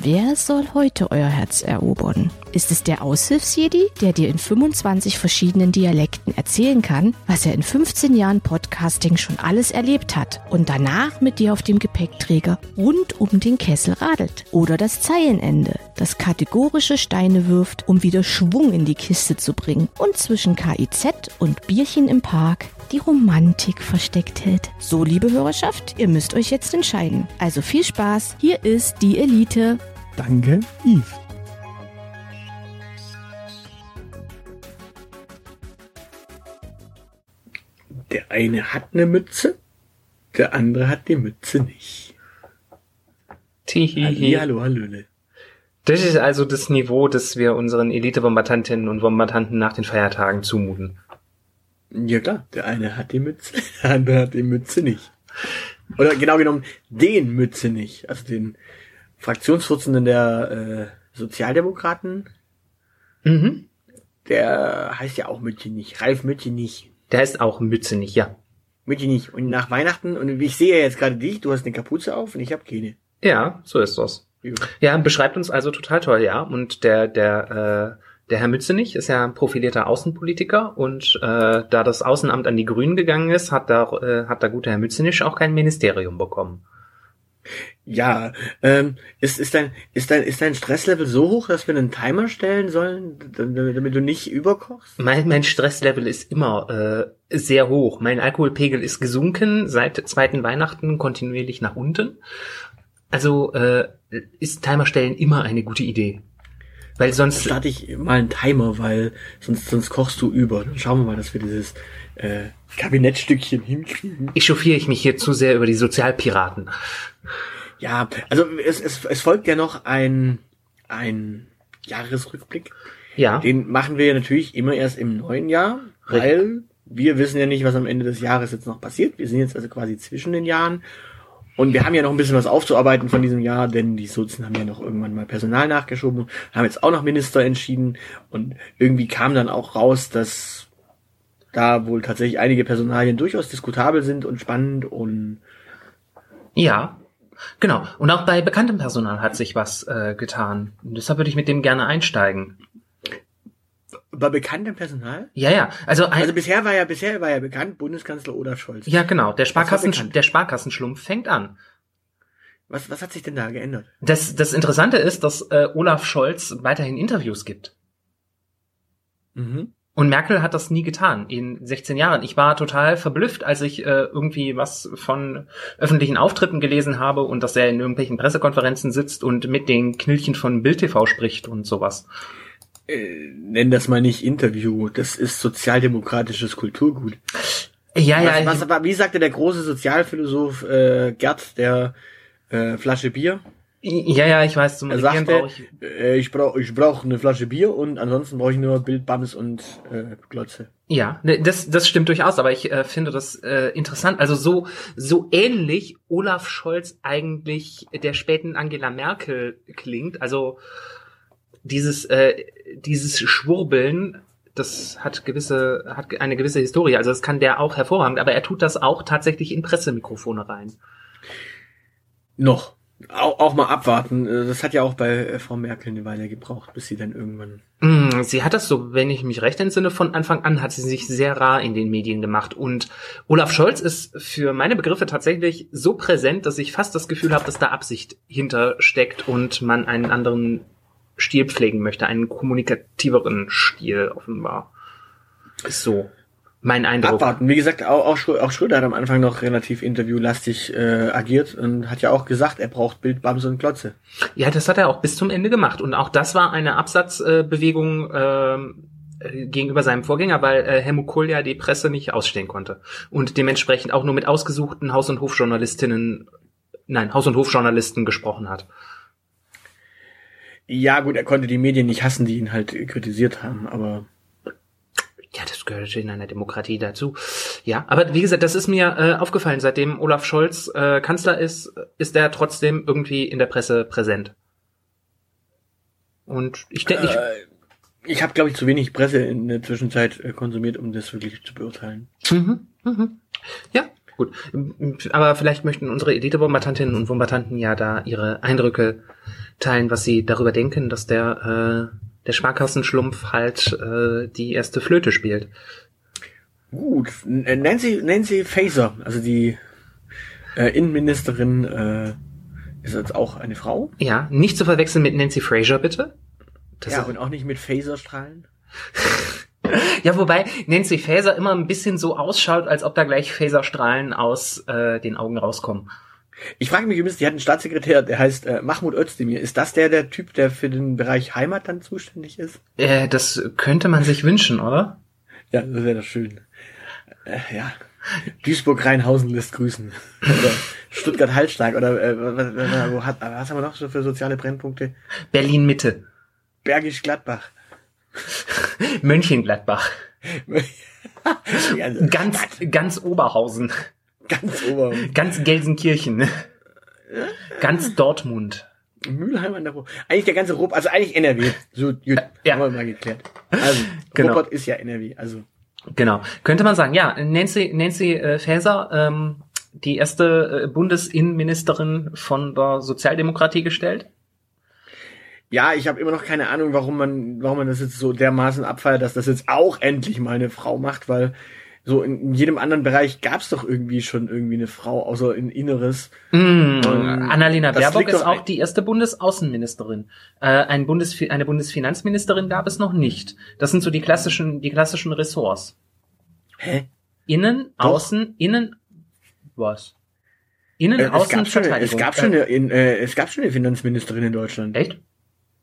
Wer soll heute euer Herz erobern? Ist es der Aushilfsjedi, der dir in 25 verschiedenen Dialekten erzählen kann, was er in 15 Jahren Podcasting schon alles erlebt hat und danach mit dir auf dem Gepäckträger rund um den Kessel radelt? Oder das Zeilenende, das kategorische Steine wirft, um wieder Schwung in die Kiste zu bringen und zwischen KIZ und Bierchen im Park die Romantik versteckt hält. So, liebe Hörerschaft, ihr müsst euch jetzt entscheiden. Also viel Spaß, hier ist die Elite. Danke, Yves. Der eine hat eine Mütze, der andere hat die Mütze nicht. Tihihi. Hallo, Hallöle. Das ist also das Niveau, das wir unseren Elite-Bombardantinnen und Bombardanten nach den Feiertagen zumuten. Ja klar, der eine hat die Mütze, der andere hat die Mütze nicht. Oder genau genommen, den Mütze nicht. Also den Fraktionsvorsitzenden der äh, Sozialdemokraten, Mhm. der heißt ja auch Mütze nicht. Ralf Mütze nicht. Der ist auch Mütze nicht, ja. Mütze nicht. Und nach Weihnachten, und ich sehe ja jetzt gerade dich, du hast eine Kapuze auf und ich habe keine. Ja, so ist das. Ja. Ja, beschreibt uns also total toll, ja. Und der, der, äh, der Herr Mützenich ist ja ein profilierter Außenpolitiker und äh, da das Außenamt an die Grünen gegangen ist, hat da, äh, hat der gute Herr Mützenich auch kein Ministerium bekommen. Ja, ähm, ist, ist, dein, ist, dein, ist dein Stresslevel so hoch, dass wir einen Timer stellen sollen, damit, du nicht überkochst? Mein, mein Stresslevel ist immer äh, sehr hoch. Mein Alkoholpegel ist gesunken seit zweiten Weihnachten kontinuierlich nach unten. Also äh, ist Timer stellen immer eine gute Idee. Weil sonst Starte ich mal einen Timer, weil sonst, sonst kochst du über. Dann schauen wir mal, dass wir dieses äh, Kabinettstückchen hinkriegen. echauffiere ich mich hier zu sehr über die Sozialpiraten. Ja, also es, es, es folgt ja noch ein, ein Jahresrückblick. Ja, Den machen wir ja natürlich immer erst im neuen Jahr, weil wir wissen ja nicht, was am Ende des Jahres jetzt noch passiert. Wir sind jetzt also quasi zwischen den Jahren. Und wir haben ja noch ein bisschen was aufzuarbeiten von diesem Jahr, denn die Sozen haben ja noch irgendwann mal Personal nachgeschoben, haben jetzt auch noch Minister entschieden und irgendwie kam dann auch raus, dass da wohl tatsächlich einige Personalien durchaus diskutabel sind und spannend und ja. Genau. Und auch bei bekanntem Personal hat sich was äh, getan. Und deshalb würde ich mit dem gerne einsteigen. bei bekanntem Personal. Ja, ja. Also, ein, Also bisher war ja bisher war ja bekannt Bundeskanzler Olaf Scholz. ja, genau. Der Sparkassen, der Sparkassenschlumpf fängt an. Was was hat sich denn da geändert? Das, das Interessante ist, dass äh, Olaf Scholz weiterhin Interviews gibt. Mhm. Und Merkel hat das nie getan in 16 Jahren. Ich war total verblüfft, als ich äh, irgendwie was von öffentlichen Auftritten gelesen habe und dass er in irgendwelchen Pressekonferenzen sitzt und mit den Knillchen von Bild TV spricht und sowas. Äh, nenn das mal nicht Interview. Das ist sozialdemokratisches Kulturgut. Ja, ja, was, was, aber, wie sagte der große Sozialphilosoph äh, Gerd der äh, Flasche Bier? Ja, ja, ich weiß, zum Er Regieren sagte, brauche ich. äh, ich brauche ich brauch eine Flasche Bier und ansonsten brauche ich nur Bildbams und äh, Glotze. Ja, ne, das, das stimmt durchaus, aber ich äh, finde das äh, interessant. Also so, so ähnlich Olaf Scholz eigentlich der späten Angela Merkel klingt. Also dieses, äh, dieses Schwurbeln, das hat gewisse, hat eine gewisse Historie. Also das kann der auch hervorragend, aber er tut das auch tatsächlich in Pressemikrofone rein. Noch. Auch, auch mal abwarten. Äh, Das hat ja auch bei äh, Frau Merkel eine Weile gebraucht, bis sie dann irgendwann. Mm, Sie hat das so, wenn ich mich recht entsinne, von Anfang an hat sie sich sehr rar in den Medien gemacht. Und Olaf Scholz ist für meine Begriffe tatsächlich so präsent, dass ich fast das Gefühl habe, dass da Absicht hintersteckt und man einen anderen Stil pflegen möchte, einen kommunikativeren Stil offenbar. Ist so mein Eindruck. Abwarten. Wie gesagt, auch, auch, Schrö- auch Schröder hat am Anfang noch relativ interviewlastig äh, agiert und hat ja auch gesagt, er braucht Bildbams und Glotze. Ja, das hat er auch bis zum Ende gemacht. Und auch das war eine Absatzbewegung ähm, äh, gegenüber seinem Vorgänger, weil äh, Helmut Kohl ja die Presse nicht ausstehen konnte. Und dementsprechend auch nur mit ausgesuchten Haus- und Hofjournalistinnen, nein, Haus- und Hofjournalisten gesprochen hat. Ja, gut, er konnte die Medien nicht hassen, die ihn halt kritisiert haben, aber Ja, das gehört in einer Demokratie dazu. Ja, aber wie gesagt, das ist mir äh, aufgefallen. Seitdem Olaf Scholz äh, Kanzler ist, ist er trotzdem irgendwie in der Presse präsent. Und ich denke, ich, äh, Ich habe, glaube ich, zu wenig Presse in der Zwischenzeit äh, konsumiert, um das wirklich zu beurteilen. Mhm, mhm. Ja, gut. Aber vielleicht möchten unsere Elite-Bombardantinnen und Bombardanten ja da ihre Eindrücke teilen, was sie darüber denken, dass der, äh, der Sparkassenschlumpf halt äh, die erste Flöte spielt. Gut, N- Nancy, Nancy Faeser, also die äh, Innenministerin, äh, ist jetzt auch eine Frau. Ja, nicht zu verwechseln mit Nancy Fraser, bitte. Das ja, und auch nicht mit Phaserstrahlen. ja, wobei Nancy Faeser immer ein bisschen so ausschaut, als ob da gleich Phaserstrahlen aus äh, den Augen rauskommen. Ich frage mich übrigens, die hat einen Staatssekretär, der heißt äh, Mahmoud Özdemir. Ist das der der Typ, der für den Bereich Heimat dann zuständig ist? Äh, das könnte man sich wünschen, oder? Ja, das wäre doch schön. Äh, ja. Duisburg-Rheinhausen lässt grüßen. Oder Stuttgart-Hallstatt. Oder äh, wo hat, was haben wir noch so für soziale Brennpunkte? Berlin Mitte. Bergisch-Gladbach. Mönchengladbach. also, Ganz, ganz Oberhausen. Ganz ober. Ganz Gelsenkirchen. Ganz Dortmund. Mülheim an der Ruhr. Eigentlich der ganze Rupp, also eigentlich NRW. So, gut, ja. haben wir mal geklärt. Also, Genau. Ruppert ist ja NRW. Also, Genau. Könnte man sagen, ja, Nancy, Nancy äh, Faeser, ähm, die erste äh, Bundesinnenministerin von der Sozialdemokratie gestellt. ja, ich habe immer noch keine Ahnung, warum man, warum man das jetzt so dermaßen abfeiert, dass das jetzt auch endlich mal eine Frau macht, weil so in, jedem anderen Bereich gab's doch irgendwie schon irgendwie eine Frau, außer in Inneres. Mm, Ähm, Annalena Baerbock ist auch die erste Bundesaußenministerin. Äh, ein Bundes eine Bundesfinanzministerin gab es noch nicht. Das sind so die klassischen, die klassischen Ressorts. Hä? Innen, Doch. Außen, Innen, was? Innen, Äh, es, Außen, gab schon, es gab schon eine, in, äh, es gab schon eine Finanzministerin in Deutschland. Echt?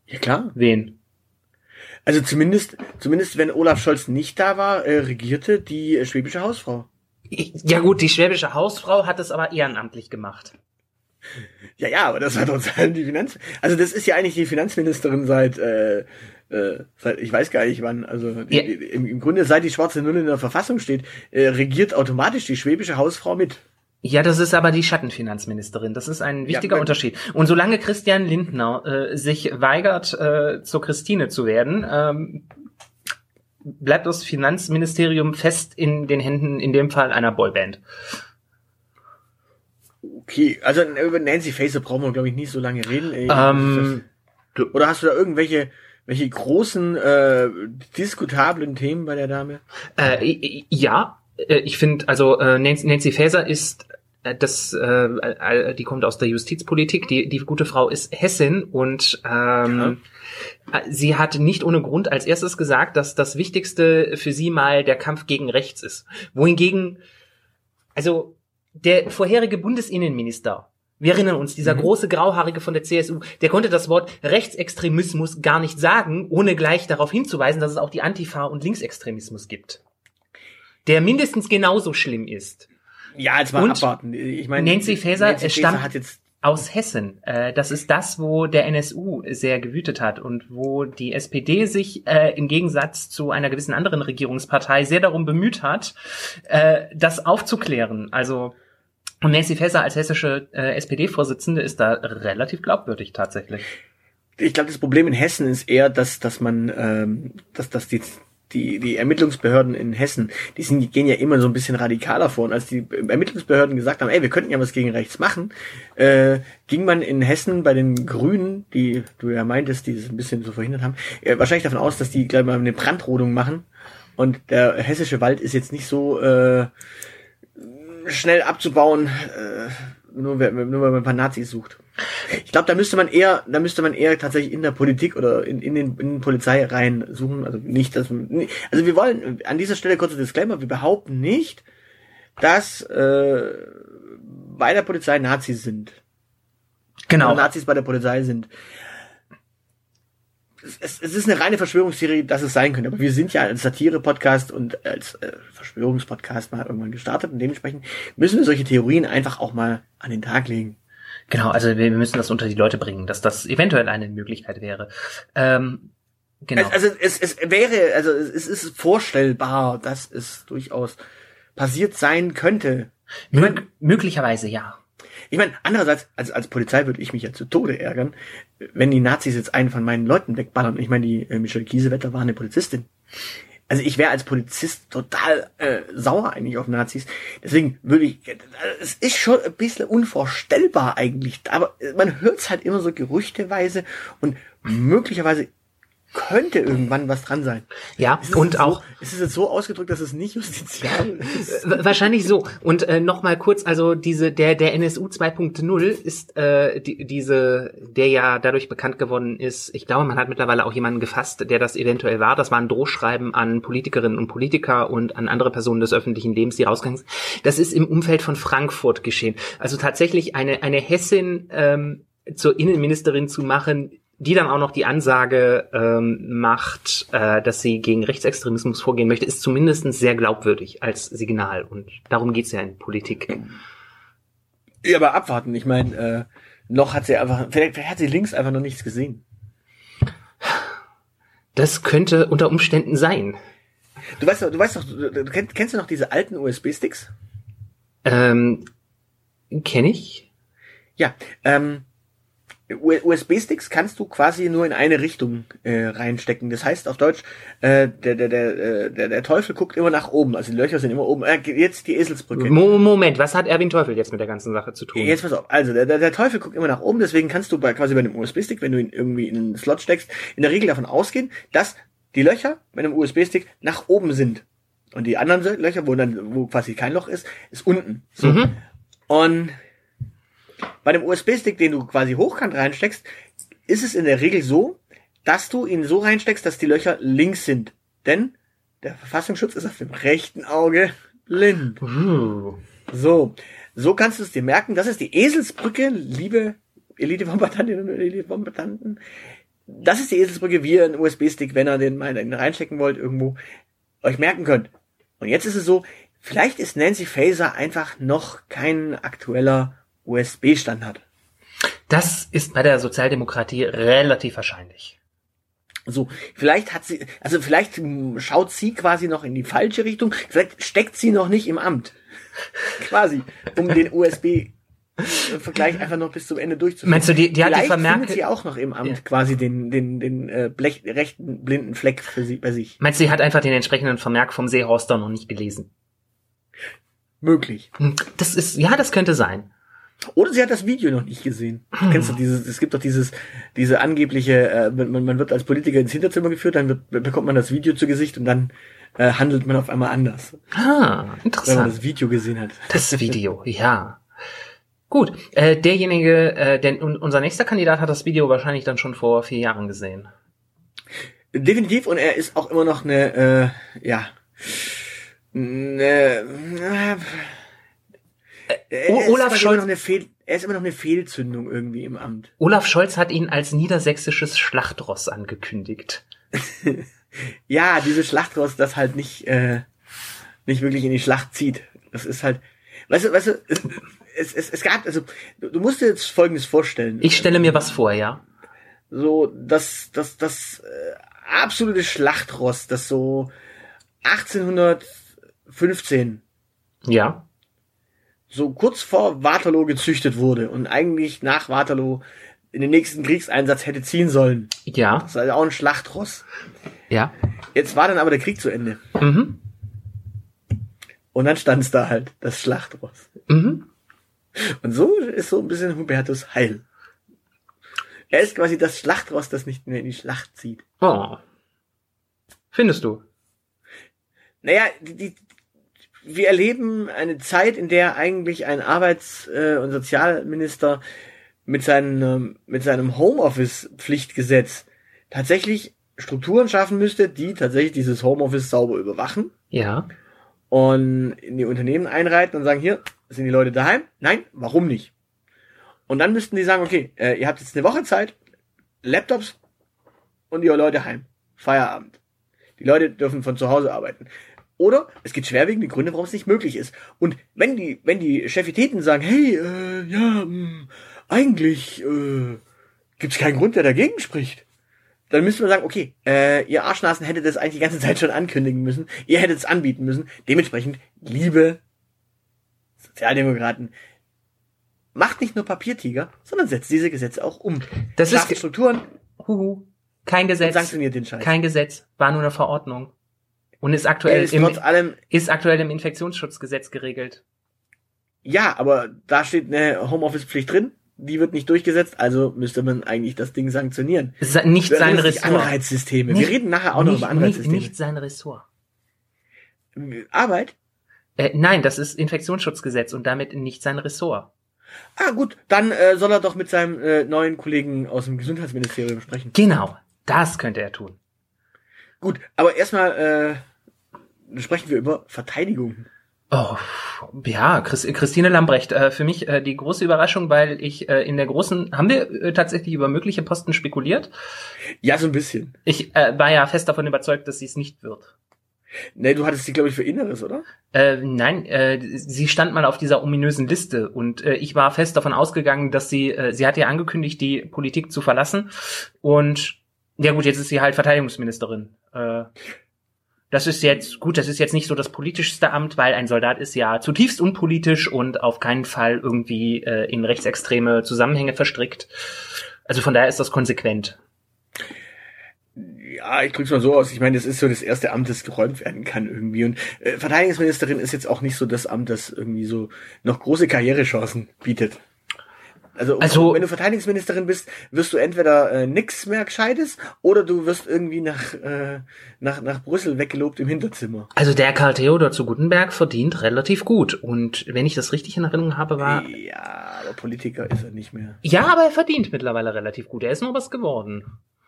Ja klar. Wen? Also zumindest, zumindest wenn Olaf Scholz nicht da war, äh, regierte die äh, schwäbische Hausfrau. Ja gut, die schwäbische Hausfrau hat es aber ehrenamtlich gemacht. Ja, ja, aber das war trotzdem die Finanz. Also das ist ja eigentlich die Finanzministerin seit, äh, äh, seit ich weiß gar nicht wann. Also Ja. im, im Grunde seit die schwarze Null in der Verfassung steht, äh, regiert automatisch die schwäbische Hausfrau mit. Ja, das ist aber die Schattenfinanzministerin. Das ist ein wichtiger weil- Unterschied. Und solange Christian Lindner äh, sich weigert, äh, zur Christine zu werden, ähm, bleibt das Finanzministerium fest in den Händen, in dem Fall einer Boyband. Okay, also über Nancy Faeser brauchen wir glaube ich nicht so lange reden. Ähm, Oder hast du da irgendwelche welche großen äh, diskutablen Themen bei der Dame? Äh, ja, äh, ich finde, also äh, Nancy, Nancy Faeser ist das, äh, äh, die kommt aus der Justizpolitik. Die, die gute Frau ist Hessin und ähm, äh, sie hat nicht ohne Grund als erstes gesagt, dass das Wichtigste für sie mal der Kampf gegen rechts ist. Wohingegen, also der vorherige Bundesinnenminister, wir erinnern uns, dieser Mhm. große Grauhaarige von der CSU, der konnte das Wort Rechtsextremismus gar nicht sagen, ohne gleich darauf hinzuweisen, dass es auch die Antifa und Linksextremismus gibt. Der mindestens genauso schlimm ist. Ja, jetzt mal Und abwarten. Ich meine, Nancy Faeser, Nancy es stammt- jetzt Aus Hessen. Äh, das ist das, wo der NSU sehr gewütet hat und wo die SPD sich äh, im Gegensatz zu einer gewissen anderen Regierungspartei sehr darum bemüht hat, äh, das aufzuklären. Also und Nancy Faeser als hessische äh, SPD-Vorsitzende ist da relativ glaubwürdig tatsächlich. ich glaube, das Problem in Hessen ist eher, dass, dass man, ähm, dass, dass die, die, die Ermittlungsbehörden in Hessen, die, sind, die gehen ja immer so ein bisschen radikaler vor. Und als die Ermittlungsbehörden gesagt haben, ey, wir könnten ja was gegen rechts machen, äh, ging man in Hessen bei den Grünen, die du ja meintest, die das ein bisschen so verhindert haben, äh, wahrscheinlich davon aus, dass die gleich mal eine Brandrodung machen. Und der hessische Wald ist jetzt nicht so äh, schnell abzubauen, äh, nur, nur weil man ein paar Nazis sucht. Ich glaube, da müsste man eher, da müsste man eher tatsächlich in der Politik oder in, in den, in den Polizeireihen suchen. Also nicht, dass man, also wir wollen an dieser Stelle kurzer Disclaimer: Wir behaupten nicht, dass äh, bei der Polizei Nazis sind. Genau. Oder Nazis bei der Polizei sind. Es, es, ist eine reine Verschwörungstheorie, dass es sein könnte. Aber wir sind ja als Satire-Podcast und als äh, Verschwörungspodcast mal irgendwann gestartet und dementsprechend müssen wir solche Theorien einfach auch mal an den Tag legen. Genau, also wir müssen das unter die Leute bringen, dass das eventuell eine Möglichkeit wäre. Ähm, genau. Also es, es wäre, also es es ist vorstellbar, dass es durchaus passiert sein könnte. Mö möglicherweise ja. Ich meine, andererseits, als, als Polizei würde ich mich ja zu Tode ärgern, wenn die Nazis jetzt einen von meinen Leuten wegballern. Ich meine, die äh, Michelle Kiesewetter war eine Polizistin. Also ich wäre als Polizist total äh, sauer eigentlich auf Nazis. Deswegen würde ich, es ist schon ein bisschen unvorstellbar eigentlich. Aber man hört es halt immer so gerüchteweise und möglicherweise könnte irgendwann was dran sein. Ja, Ist und auch So, ist es jetzt so ausgedrückt, dass es nicht justiziabel ist? Wa- Wahrscheinlich so. Und äh, noch mal kurz, also diese der der NSU 2.0 ist äh, die, diese der ja dadurch bekannt geworden ist. Ich glaube, man hat mittlerweile auch jemanden gefasst, der das eventuell war. Das war ein Drohschreiben an Politikerinnen und Politiker und an andere Personen des öffentlichen Lebens, die rausgegangen sind. Das ist im Umfeld von Frankfurt geschehen. Also tatsächlich eine eine Hessin ähm, zur Innenministerin zu machen, die dann auch noch die Ansage ähm, macht, äh, dass sie gegen Rechtsextremismus vorgehen möchte, ist zumindest sehr glaubwürdig als Signal. Und darum geht's ja in Politik. Ja, aber abwarten. Ich meine, äh, noch hat sie einfach, vielleicht, vielleicht hat sie links einfach noch nichts gesehen. Das könnte unter Umständen sein. Du weißt doch, du weißt doch, du, kennst, kennst du noch diese alten USB-Sticks? Ähm, Kenne ich? Ja, ähm, USB-Sticks kannst du quasi nur in eine Richtung äh, reinstecken. Das heißt auf Deutsch, äh, der, der, der, äh, der, der Teufel guckt immer nach oben. Also die Löcher sind immer oben. Äh, jetzt die Eselsbrücke. Mo Moment, was hat Erwin Teufel jetzt mit der ganzen Sache zu tun? Jetzt pass auf, also der, der, der Teufel guckt immer nach oben, deswegen kannst du bei, quasi bei einem USB-Stick, wenn du ihn irgendwie in einen Slot steckst, in der Regel davon ausgehen, dass die Löcher bei einem USB-Stick nach oben sind. Und die anderen Löcher, wo dann, wo quasi kein Loch ist, ist unten. So. Mhm. Und bei dem USB-Stick, den du quasi hochkant reinsteckst, ist es in der Regel so, dass du ihn so reinsteckst, dass die Löcher links sind. Denn der Verfassungsschutz ist auf dem rechten Auge blind. Uh. So, so kannst du es dir merken. Das ist die Eselsbrücke, liebe Elite-Bombardantinnen und Elite-Bombardanten. Das ist die Eselsbrücke, wie ihr einen USB-Stick, wenn ihr den mal reinstecken wollt, irgendwo euch merken könnt. Und jetzt ist es so, vielleicht ist Nancy Faeser einfach noch kein aktueller USB-Standard. Das ist bei der Sozialdemokratie relativ wahrscheinlich. So, vielleicht hat sie, also vielleicht hm, schaut sie quasi noch in die falsche Richtung, vielleicht steckt sie noch nicht im Amt. quasi, um den USB-Vergleich einfach noch bis zum Ende durchzuführen. Meinst du, die, die hat die Vielleicht Vermerke, findet sie auch noch im Amt Ja. quasi den, den, den äh, Blech, rechten blinden Fleck für sie, bei sich. meinst du, die hat einfach den entsprechenden Vermerk vom Seehorster noch nicht gelesen? Möglich. Hm, Das ist, ja, das könnte sein. Oder sie hat das Video noch nicht gesehen. Hm. Kennst du dieses, es gibt doch dieses, diese angebliche, äh, man, man wird als Politiker ins Hinterzimmer geführt, dann wird, bekommt man das Video zu Gesicht und dann äh, handelt man auf einmal anders, Ah, wenn man interessant. das Video gesehen hat. Das Video, ja. Gut, äh, derjenige, äh, denn un unser nächster Kandidat hat das Video wahrscheinlich dann schon vor vier Jahren gesehen. Definitiv und er ist auch immer noch eine, äh, ja, eine, äh, er Olaf Scholz- er ist immer noch eine Fehlzündung irgendwie im Amt. Olaf Scholz hat ihn als niedersächsisches Schlachtross angekündigt. Ja, diese Schlachtrost, das halt nicht, äh, nicht wirklich in die Schlacht zieht. Das ist halt, weißt du, weißt du, es, es, es, gab, also, du, du musst dir jetzt Folgendes vorstellen. Ich stelle mir was vor, ja. so das das das äh, absolute Schlachtrost, das so 1815 Ja. So kurz vor Waterloo gezüchtet wurde und eigentlich nach Waterloo in den nächsten Kriegseinsatz hätte ziehen sollen. Ja. Das ist also auch ein Schlachtross. Ja. Jetzt war dann aber der Krieg zu Ende Mhm. und dann stand es da halt das Schlachtross. Mhm. Und so ist so ein bisschen Hubertus Heil. Er ist quasi das Schlachtross, das nicht mehr in die Schlacht zieht. Oh. Findest du? Naja, die, die, wir erleben eine Zeit, in der eigentlich ein Arbeits- äh, und Sozialminister mit seinem, mit seinem Homeoffice-Pflichtgesetz tatsächlich Strukturen schaffen müsste, die tatsächlich dieses Homeoffice sauber überwachen Ja. und in die Unternehmen einreiten und sagen, hier, sind die Leute daheim? Nein, warum nicht? Und dann müssten die sagen, okay, äh, ihr habt jetzt eine Woche Zeit, Laptops und die Leute heim. Feierabend. Die Leute dürfen von zu Hause arbeiten. Oder es gibt schwerwiegende Gründe, warum es nicht möglich ist. Und wenn die, wenn die Chefitäten sagen, hey, äh, ja, mh, eigentlich äh, gibt es keinen Grund, der dagegen spricht, dann müsste man sagen, okay, äh, ihr Arschnasen hättet das eigentlich die ganze Zeit schon ankündigen müssen, ihr hättet es anbieten müssen. Dementsprechend, liebe Sozialdemokraten, macht nicht nur Papiertiger, sondern setzt diese Gesetze auch um. Das ist Schafft ge- Strukturen Huhu. Kein Gesetz. sanktioniert den Scheiß. Kein Gesetz. War nur eine Verordnung. Und ist aktuell ist im, allem, ist aktuell im Infektionsschutzgesetz geregelt. ja, aber da steht eine Homeoffice-Pflicht drin, die wird nicht durchgesetzt, also müsste man eigentlich das Ding sanktionieren. Es ist nicht Wir sein Ressort. Anreizsysteme. Nicht- Wir reden nachher auch noch nicht, über nicht, Anreizsysteme. nicht sein Ressort. Arbeit? Äh, nein, das ist Infektionsschutzgesetz und damit nicht sein Ressort. Ah, gut, dann äh, soll er doch mit seinem äh, neuen Kollegen aus dem Gesundheitsministerium sprechen. Genau, das könnte er tun. Gut, aber erstmal äh, sprechen wir über Verteidigung. Oh, ja, Chris, Christine Lambrecht, äh, für mich äh, die große Überraschung, weil ich äh, in der großen, haben wir äh, tatsächlich über mögliche Posten spekuliert? Ja, so ein bisschen. Ich äh, war ja fest davon überzeugt, dass sie es nicht wird. Nee, du hattest sie, glaube ich, für Inneres, oder? Äh, nein, äh, sie stand mal auf dieser ominösen Liste und äh, ich war fest davon ausgegangen, dass sie, äh, sie hat ja angekündigt, die Politik zu verlassen und ja gut, jetzt ist sie halt Verteidigungsministerin. Äh, das ist jetzt, gut, das ist jetzt nicht so das politischste Amt, weil ein Soldat ist ja zutiefst unpolitisch und auf keinen Fall irgendwie äh, in rechtsextreme Zusammenhänge verstrickt. Also von daher ist das konsequent. Ja, ich drück's mal so aus. Ich meine, das ist so das erste Amt, das geräumt werden kann irgendwie. Und äh, Verteidigungsministerin ist jetzt auch nicht so das Amt, das irgendwie so noch große Karrierechancen bietet. Also, Also- wenn du Verteidigungsministerin bist, wirst du entweder äh, nix mehr Gescheites oder du wirst irgendwie nach, äh, nach, nach Brüssel weggelobt im Hinterzimmer. Also der Karl Theodor zu Gutenberg verdient relativ gut und wenn ich das richtig in Erinnerung habe, war Ja, aber Politiker ist er nicht mehr. Ja, aber er verdient mittlerweile relativ gut. Er ist noch was geworden.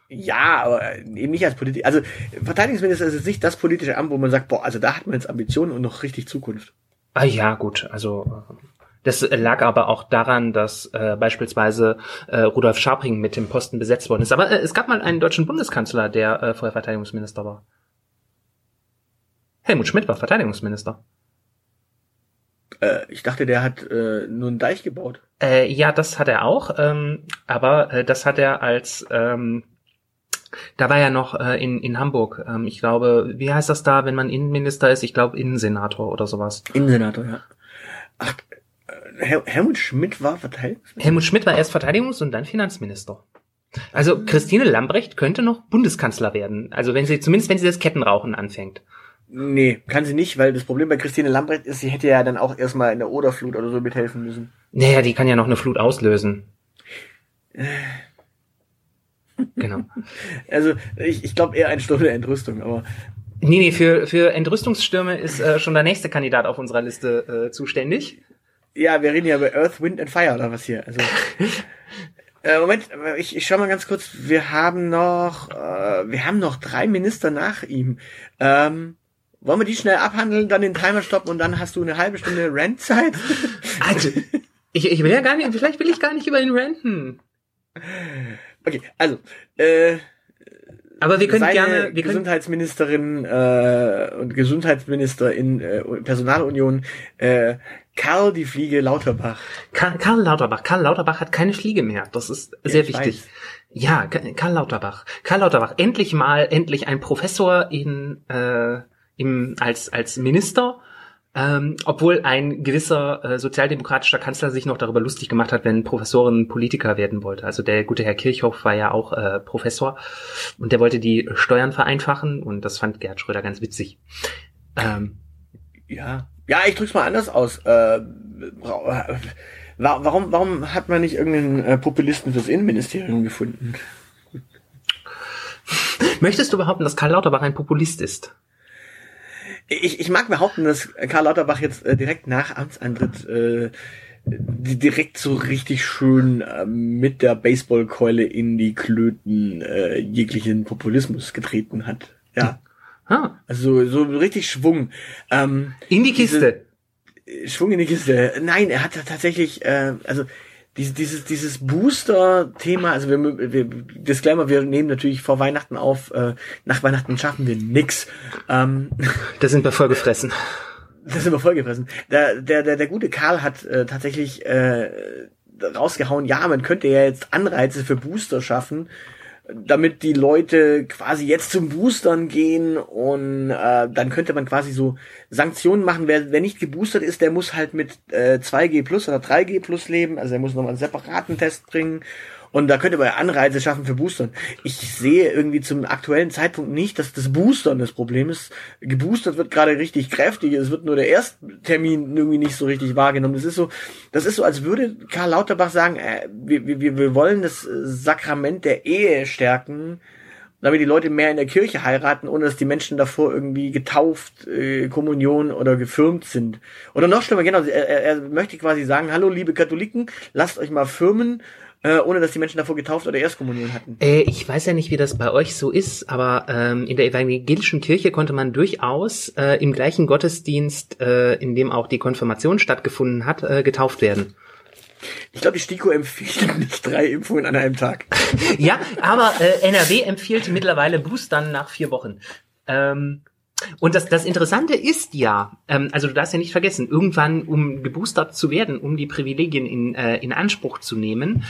Ja, aber äh, eben nicht als Politiker. Also Verteidigungsminister ist jetzt nicht das politische Amt, wo man sagt, boah, also da hat man jetzt Ambitionen und noch richtig Zukunft. Ah ja, gut. Also äh, das lag aber auch daran, dass äh, beispielsweise äh, Rudolf Scharping mit dem Posten besetzt worden ist. Aber äh, es gab mal einen deutschen Bundeskanzler, der äh, vorher Verteidigungsminister war. Helmut Schmidt war Verteidigungsminister. Äh, ich dachte, der hat äh, nur einen Deich gebaut. Äh, ja, das hat er auch, ähm, aber äh, das hat er als ähm, da war er noch äh, in, in Hamburg. Ähm, ich glaube, wie heißt das da, wenn man Innenminister ist? Ich glaube Innensenator oder sowas. Innensenator, ja. Ach, Hel Helmut Schmidt war Verteidigungsminister? Helmut Schmidt war erst Verteidigungs- und dann Finanzminister. Also Christine Lambrecht könnte noch Bundeskanzler werden. Also wenn sie, zumindest wenn sie das Kettenrauchen anfängt. Nee, kann sie nicht, weil das Problem bei Christine Lambrecht ist, sie hätte ja dann auch erstmal in der Oderflut oder so mithelfen müssen. Naja, die kann ja noch eine Flut auslösen. Genau. Also ich, ich glaube eher ein Sturm der Entrüstung, aber Nee, nee, für, für Entrüstungsstürme ist äh, schon der nächste Kandidat auf unserer Liste äh, zuständig. Ja, wir reden ja über Earth, Wind and Fire oder was hier. Also äh, Moment, ich, ich schau mal ganz kurz. Wir haben noch, äh, wir haben noch drei Minister nach ihm. Ähm, wollen wir die schnell abhandeln, dann den Timer stoppen und dann hast du eine halbe Stunde Rentzeit? Also, ich, ich will ja gar nicht, vielleicht will ich gar nicht über ihn ranten. okay, also äh, Aber wir können gerne, wir können, Gesundheitsministerin äh, und Gesundheitsminister in äh, Personalunion äh, Karl die Fliege Lauterbach. Karl, Karl Lauterbach. Karl Lauterbach hat keine Fliege mehr. Das ist sehr ich wichtig. weiß. Ja, Ka- Karl Lauterbach. Karl Lauterbach. Endlich mal, endlich ein Professor in, äh, im, als, als Minister. Ähm, obwohl ein gewisser äh, sozialdemokratischer Kanzler sich noch darüber lustig gemacht hat, wenn Professoren Politiker werden wollte. Also der gute Herr Kirchhoff war ja auch äh, Professor und der wollte die Steuern vereinfachen und das fand Gerhard Schröder ganz witzig. Ähm, Ja. Ja, ich drück's mal anders aus. Äh, warum, warum hat man nicht irgendeinen äh, Populisten fürs Innenministerium gefunden? möchtest du behaupten, dass Karl Lauterbach ein Populist ist? Ich, ich mag behaupten, dass Karl Lauterbach jetzt äh, direkt nach Amtsantritt äh, direkt so richtig schön äh, mit der Baseballkeule in die Klöten äh, jeglichen Populismus getreten hat. Ja, Ah, also so richtig Schwung. Ähm, in die Kiste. Diese- Schwung in die Kiste. Nein, er hat da tatsächlich, äh, also dieses, dieses, dieses Booster-Thema, also wir, wir, Disclaimer, wir nehmen natürlich vor Weihnachten auf, äh, nach Weihnachten schaffen wir nix. Ähm, Da sind wir voll gefressen. das sind wir vollgefressen. Der, der, der, der gute Karl hat äh, tatsächlich äh, rausgehauen, ja, man könnte ja jetzt Anreize für Booster schaffen. Damit die Leute quasi jetzt zum Boostern gehen und äh, dann könnte man quasi so Sanktionen machen. Wer, wer nicht geboostert ist, der muss halt mit äh, 2G plus oder 3G plus leben, also er muss nochmal einen separaten Test bringen und da könnte man Anreize schaffen für Boostern. Ich sehe irgendwie zum aktuellen Zeitpunkt nicht, dass das Boostern das Problem ist. Geboostert wird gerade richtig kräftig. Es wird nur der Ersttermin irgendwie nicht so richtig wahrgenommen. Das ist so, das ist so, als würde Karl Lauterbach sagen, äh, wir, wir, wir wollen das Sakrament der Ehe stärken damit die Leute mehr in der Kirche heiraten, ohne dass die Menschen davor irgendwie getauft, äh, Kommunion oder gefirmt sind. Oder noch schlimmer, genau, er, er möchte quasi sagen, hallo liebe Katholiken, lasst euch mal firmen äh, ohne dass die Menschen davor getauft oder Erstkommunion hatten. Äh, ich weiß ja nicht, wie das bei euch so ist, aber ähm, in der evangelischen Kirche konnte man durchaus äh, im gleichen Gottesdienst, äh, in dem auch die Konfirmation stattgefunden hat, äh, getauft werden. Ich glaube, die STIKO empfiehlt nicht drei Impfungen an einem Tag. ja, aber äh, NRW empfiehlt mittlerweile Boostern nach vier Wochen. Ähm, und das, das Interessante ist ja, ähm, also du darfst ja nicht vergessen, irgendwann, um geboostert zu werden, um die Privilegien in, äh, in Anspruch zu nehmen,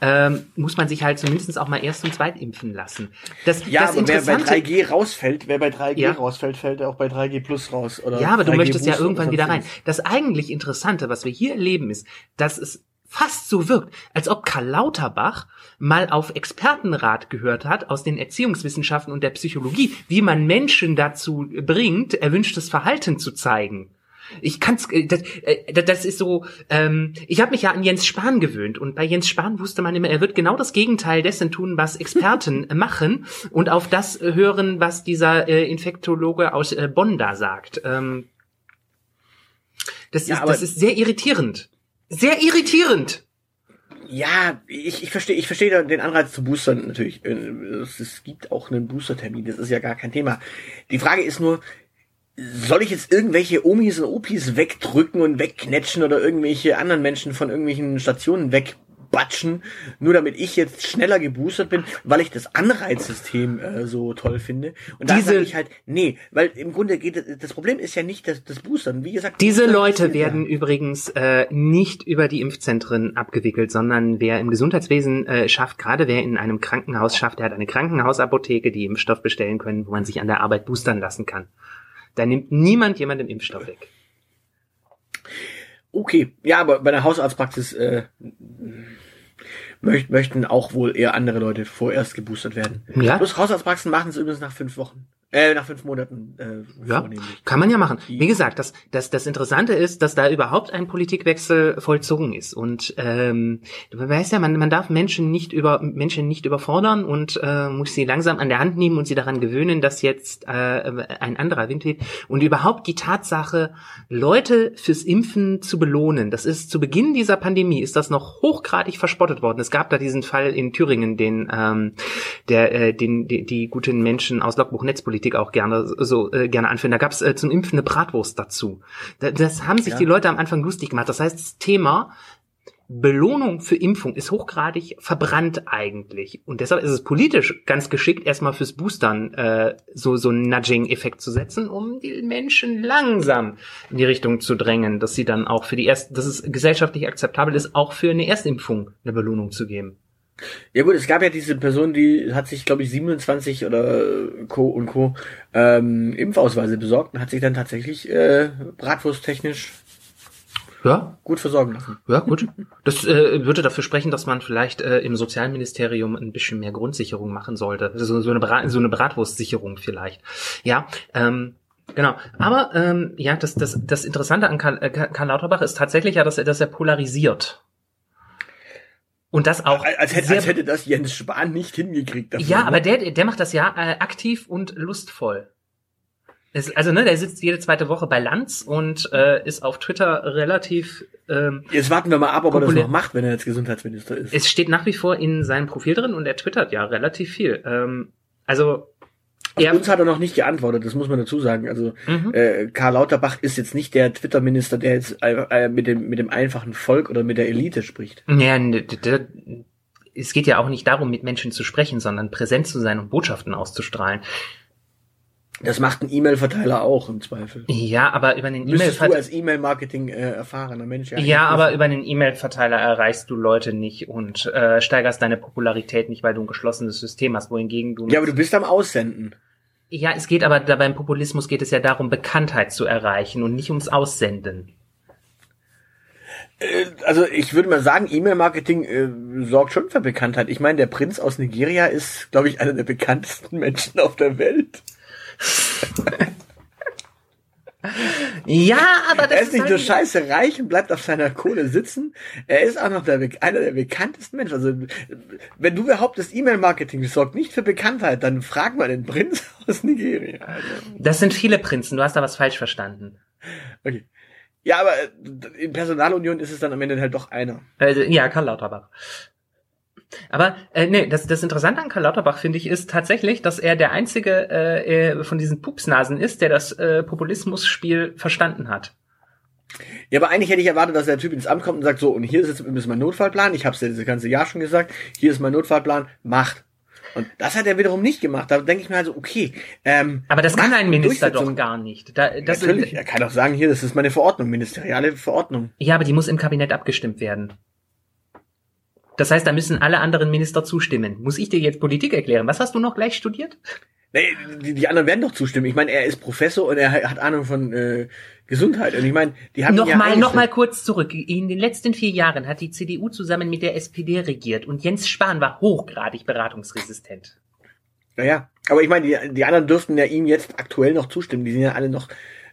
ähm, muss man sich halt zumindest auch mal erst und zweit impfen lassen. Das, ja, das aber wer bei 3G rausfällt, wer bei 3G ja. rausfällt, fällt auch bei 3G Plus raus. Oder ja, aber du möchtest ja irgendwann wieder rein. Das eigentlich Interessante, was wir hier erleben, ist, dass es fast so wirkt, als ob Karl Lauterbach mal auf Expertenrat gehört hat aus den Erziehungswissenschaften und der Psychologie, wie man Menschen dazu bringt, erwünschtes Verhalten zu zeigen. Ich kann's, äh, das, äh, das ist so, ähm, ich habe mich ja an Jens Spahn gewöhnt und bei Jens Spahn wusste man immer, er wird genau das Gegenteil dessen tun, was Experten machen und auf das hören, was dieser äh, Infektologe aus äh, Bonn da sagt. Ähm, das, ja, ist, das ist sehr irritierend. Sehr irritierend. Ja, ich, ich verstehe ich verstehe den Anreiz zu boostern natürlich. Äh, es gibt auch einen Boostertermin, das ist ja gar kein Thema. Die Frage ist nur, soll ich jetzt irgendwelche Omis und Opis wegdrücken und wegknetschen oder irgendwelche anderen Menschen von irgendwelchen Stationen wegbatschen, nur damit ich jetzt schneller geboostert bin, weil ich das Anreizsystem äh, so toll finde. Und da sage ich halt, nee, weil im Grunde geht das Problem ist ja nicht das, das Boostern. Wie gesagt, diese Leute werden ja. übrigens äh, nicht über die Impfzentren abgewickelt, sondern wer im Gesundheitswesen äh, schafft, gerade wer in einem Krankenhaus schafft, der hat eine Krankenhausapotheke, die Impfstoff bestellen können, wo man sich an der Arbeit boostern lassen kann. Da nimmt niemand jemandem Impfstoff weg. Okay, ja, aber bei der Hausarztpraxis äh, möcht, möchten auch wohl eher andere Leute vorerst geboostert werden. Ja. Plus Hausarztpraxen machen es übrigens nach fünf Wochen. Äh, nach fünf Monaten. Äh, ja, kann man ja machen. Wie gesagt, das, das, das Interessante ist, dass da überhaupt ein Politikwechsel vollzogen ist. Und ähm, du weißt ja, man, man darf Menschen nicht über Menschen nicht überfordern und äh, muss sie langsam an der Hand nehmen und sie daran gewöhnen, dass jetzt äh, ein anderer Wind weht. Und überhaupt die Tatsache, Leute fürs Impfen zu belohnen, das ist zu Beginn dieser Pandemie ist das noch hochgradig verspottet worden. Es gab da diesen Fall in Thüringen, den ähm, der äh, den die, die guten Menschen aus Logbuch Netzpolitik Politik auch gerne so äh, gerne anführen. Da gab es äh, zum Impfen eine Bratwurst dazu. Das, das haben sich ja. die Leute am Anfang lustig gemacht. Das heißt, das Thema Belohnung für Impfung ist hochgradig verbrannt eigentlich. Und deshalb ist es politisch ganz geschickt, erstmal fürs Boostern äh, so, so einen Nudging-Effekt zu setzen, um die Menschen langsam in die Richtung zu drängen, dass sie dann auch für die erste, dass es gesellschaftlich akzeptabel ist, auch für eine Erstimpfung eine Belohnung zu geben. Ja gut, es gab ja diese Person, die hat sich, glaube ich, 27 oder Co. und Co. Ähm, Impfausweise besorgt und hat sich dann tatsächlich äh, bratwursttechnisch ja. gut versorgen lassen. Ja, gut. Das äh, würde dafür sprechen, dass man vielleicht äh, im Sozialministerium ein bisschen mehr Grundsicherung machen sollte. So, so, eine, Brat so eine Bratwurstsicherung vielleicht. Ja, ähm, Genau, aber ähm, ja, das, das, das Interessante an Karl, äh, Karl Lauterbach ist tatsächlich ja, dass er, dass er polarisiert. Und das auch. Als hätte, als hätte das Jens Spahn nicht hingekriegt. Dafür, ja, ne? aber der, der macht das ja äh, aktiv und lustvoll. Es, also, ne, der sitzt jede zweite Woche bei Lanz und äh, ist auf Twitter relativ. Ähm, jetzt warten wir mal ab, ob populär. er das noch macht, wenn er jetzt Gesundheitsminister ist. Es steht nach wie vor in seinem Profil drin und er twittert ja relativ viel. Ähm, also auf ja. uns hat er noch nicht geantwortet, das muss man dazu sagen. Also mhm. äh, Karl Lauterbach ist jetzt nicht der Twitter-Minister, der jetzt äh, mit, dem, mit dem einfachen Volk oder mit der Elite spricht. Ja, es geht ja auch nicht darum, mit Menschen zu sprechen, sondern präsent zu sein und Botschaften auszustrahlen. Das macht ein E-Mail-Verteiler auch im Zweifel. Ja, aber über den Müsstest du E-Mail-Verteiler. als E-Mail-Marketing äh, erfahrener Mensch Ja, aber über den E-Mail-Verteiler erreichst du Leute nicht und äh, steigerst deine Popularität nicht, weil du ein geschlossenes System hast, wohingegen du. Ja, aber du bist am Aussenden. ja, es geht aber da beim Populismus geht es ja darum, Bekanntheit zu erreichen und nicht ums Aussenden. Äh, Also ich würde mal sagen, E-Mail-Marketing äh, sorgt schon für Bekanntheit. Ich meine, der Prinz aus Nigeria ist, glaube ich, einer der bekanntesten Menschen auf der Welt. Ja, aber das Er ist nicht nur halt- scheiße reich und bleibt auf seiner Kohle sitzen. Er ist auch noch der, einer der bekanntesten Menschen. Also wenn du behauptest, E-Mail-Marketing sorgt nicht für Bekanntheit, dann frag mal den Prinz aus Nigeria. Also, Das sind viele Prinzen. Du hast da was falsch verstanden. okay. Ja, aber in Personalunion ist es dann am Ende halt doch einer. Also, ja, Karl Lauterbach. Aber äh, nee, das, das Interessante an Karl Lauterbach finde ich ist tatsächlich, dass er der einzige äh, äh, von diesen Pupsnasen ist, der das äh, Populismusspiel verstanden hat. Ja, aber eigentlich hätte ich erwartet, dass der Typ ins Amt kommt und sagt, so, und hier ist jetzt ist mein Notfallplan, ich habe es ja das ganze Jahr schon gesagt, hier ist mein Notfallplan, macht. Und das hat er wiederum nicht gemacht. Da denke ich mir also, okay. Ähm, Aber das kann ein Minister doch gar nicht. Da, das Natürlich, er kann doch sagen, hier, das ist meine Verordnung, ministeriale Verordnung. Ja, aber die muss im Kabinett abgestimmt werden. Das heißt, da müssen alle anderen Minister zustimmen. Muss ich dir jetzt Politik erklären? Was hast du noch gleich studiert? Nee, die, die anderen werden doch zustimmen. Ich meine, er ist Professor und er hat Ahnung von äh, Gesundheit. Und ich meine, die haben ja Nochmal, eingestellt. nochmal kurz zurück. In den letzten vier Jahren hat die CDU zusammen mit der SPD regiert und Jens Spahn war hochgradig beratungsresistent. Ja, ja. Aber ich meine, die, die anderen dürften ja ihm jetzt aktuell noch zustimmen. Die sind ja alle noch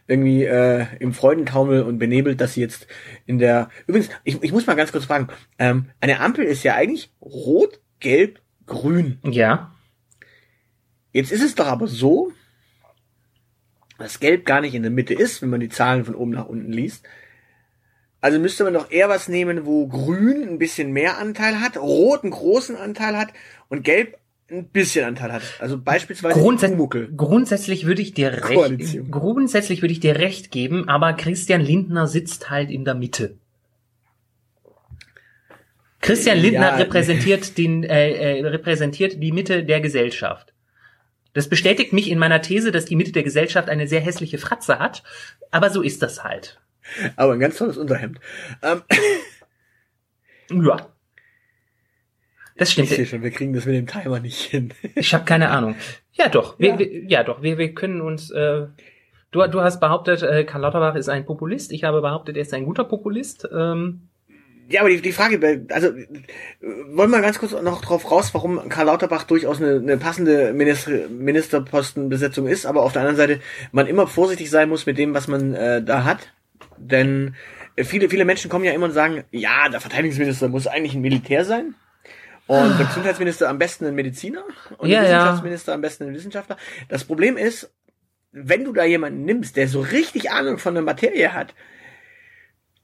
irgendwie äh, im Freudentaumel und benebelt, dass sie jetzt in der. Übrigens, ich, ich muss mal ganz kurz fragen. Ähm, eine Ampel ist ja eigentlich rot, gelb, grün. Ja. Jetzt ist es doch aber so, dass Gelb gar nicht in der Mitte ist, wenn man die Zahlen von oben nach unten liest. Also müsste man doch eher was nehmen, wo Grün ein bisschen mehr Anteil hat, Rot einen großen Anteil hat und Gelb ein bisschen Anteil hat. Also beispielsweise Grundsätzlich, Muckel. grundsätzlich würde ich dir recht, grundsätzlich würde ich dir recht geben, aber Christian Lindner sitzt halt in der Mitte. Christian Lindner Ja. repräsentiert den, äh, äh, repräsentiert die Mitte der Gesellschaft. Das bestätigt mich in meiner These, dass die Mitte der Gesellschaft eine sehr hässliche Fratze hat, aber so ist das halt. Aber ein ganz tolles Unterhemd. Ähm, Ja. Das ich stimmt. sehe schon, wir kriegen das mit dem Timer nicht hin. Ich habe keine Ahnung. Ja, doch. Wir, Ja. Wir, ja, doch. Wir, wir können uns. Äh, du, du hast behauptet, äh, Karl Lauterbach ist ein Populist. Ich habe behauptet, er ist ein guter Populist. Ähm, Ja, aber die, die Frage, also wollen wir ganz kurz noch drauf raus, warum Karl Lauterbach durchaus eine, eine passende Minister, Ministerpostenbesetzung ist, aber auf der anderen Seite man immer vorsichtig sein muss mit dem, was man äh, da hat, denn viele viele Menschen kommen ja immer und sagen, ja, der Verteidigungsminister muss eigentlich ein Militär sein. Und der Gesundheitsminister am besten ein Mediziner und Ja, der ja. Wissenschaftsminister am besten ein Wissenschaftler. Das Problem ist, wenn du da jemanden nimmst, der so richtig Ahnung von der Materie hat,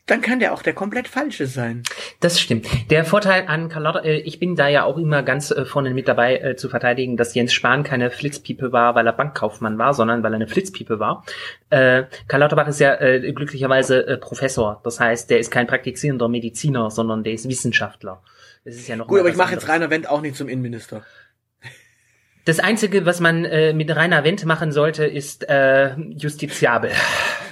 dann kann der auch der komplett falsche sein. das stimmt. Der Vorteil an Lauterbach, äh, ich bin da ja auch immer ganz äh, vorne mit dabei äh, zu verteidigen, dass Jens Spahn keine Flitzpiepe war, weil er Bankkaufmann war, sondern weil er eine Flitzpiepe war. Äh, Karl Lauterbach ist ja äh, glücklicherweise äh, Professor. Das heißt, der ist kein praktizierender Mediziner, sondern der ist Wissenschaftler. Das ist ja noch Gut, aber ich mache jetzt. Rainer Wendt auch nicht zum Innenminister. Das Einzige, was man äh, mit Rainer Wendt machen sollte, ist äh, justiziabel.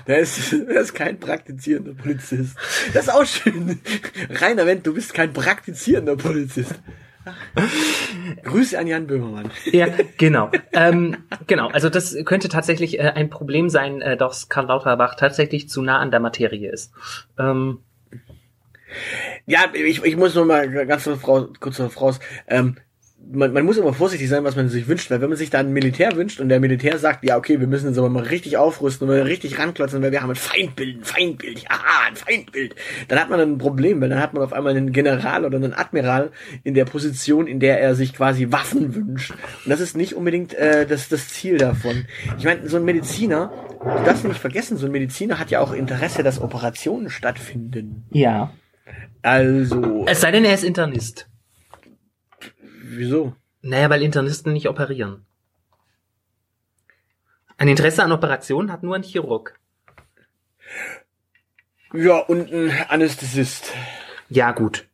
Der ist, der ist kein praktizierender Polizist. Das ist auch schön. Rainer Wendt, du bist kein praktizierender Polizist. Grüße an Jan Böhmermann. Ja, genau. ähm, genau, also das könnte tatsächlich äh, ein Problem sein, äh, dass Karl Lauterbach tatsächlich zu nah an der Materie ist. Ähm, Ja, ich, ich muss nur mal ganz kurz darauf raus. Ähm, man, man muss immer vorsichtig sein, was man sich wünscht, weil wenn man sich da ein Militär wünscht und der Militär sagt, ja, okay, wir müssen uns aber mal richtig aufrüsten und mal richtig ranklotzen, weil wir haben ein Feindbild, ein Feindbild, ja, ein Feindbild, dann hat man ein Problem, weil dann hat man auf einmal einen General oder einen Admiral in der Position, in der er sich quasi Waffen wünscht. Und das ist nicht unbedingt äh, das, das Ziel davon. Ich meine, so ein Mediziner, du darfst nicht vergessen, so ein Mediziner hat ja auch Interesse, dass Operationen stattfinden. ja. Also, Es sei denn, er ist Internist. wieso? Naja, weil Internisten nicht operieren. Ein Interesse an Operationen hat nur ein Chirurg. Ja, und ein Anästhesist. Ja, gut.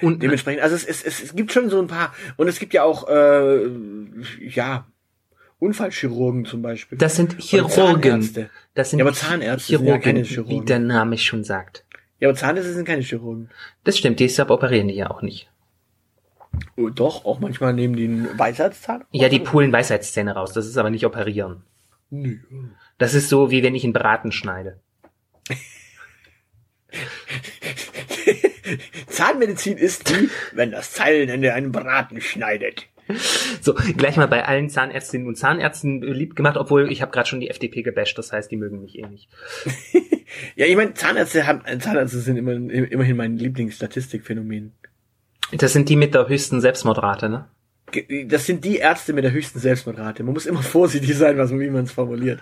Und Dementsprechend, also es, es, es, gibt schon so ein paar, und es gibt ja auch, äh, ja, Unfallchirurgen zum Beispiel. Das sind Chirurgen. Das sind Ja, aber Zahnärzte sind ja Chirurgen, keine wie Chirurgen. der Name schon sagt. Ja, aber Zahnärzte sind keine Chirurgen. Das stimmt, deshalb operieren die ja auch nicht. Oh, doch, auch manchmal nehmen die einen Weisheitszahn. Ja, die pulen Weisheitszähne raus. Das ist aber nicht operieren. Nö. Das ist so, wie wenn ich einen Braten schneide. Zahnmedizin ist die, wenn das Zeilenende einen Braten schneidet. So, gleich mal bei allen Zahnärztinnen und Zahnärzten beliebt gemacht, obwohl ich habe gerade schon die FDP gebasht, das heißt, die mögen mich eh nicht. Ja, ich meine, Zahnärzte haben, Zahnärzte sind immer, immerhin mein Lieblingsstatistikphänomen. Das sind die mit der höchsten Selbstmordrate, ne? Das sind die Ärzte mit der höchsten Selbstmordrate. Man muss immer vorsichtig sein, was, wie man es formuliert.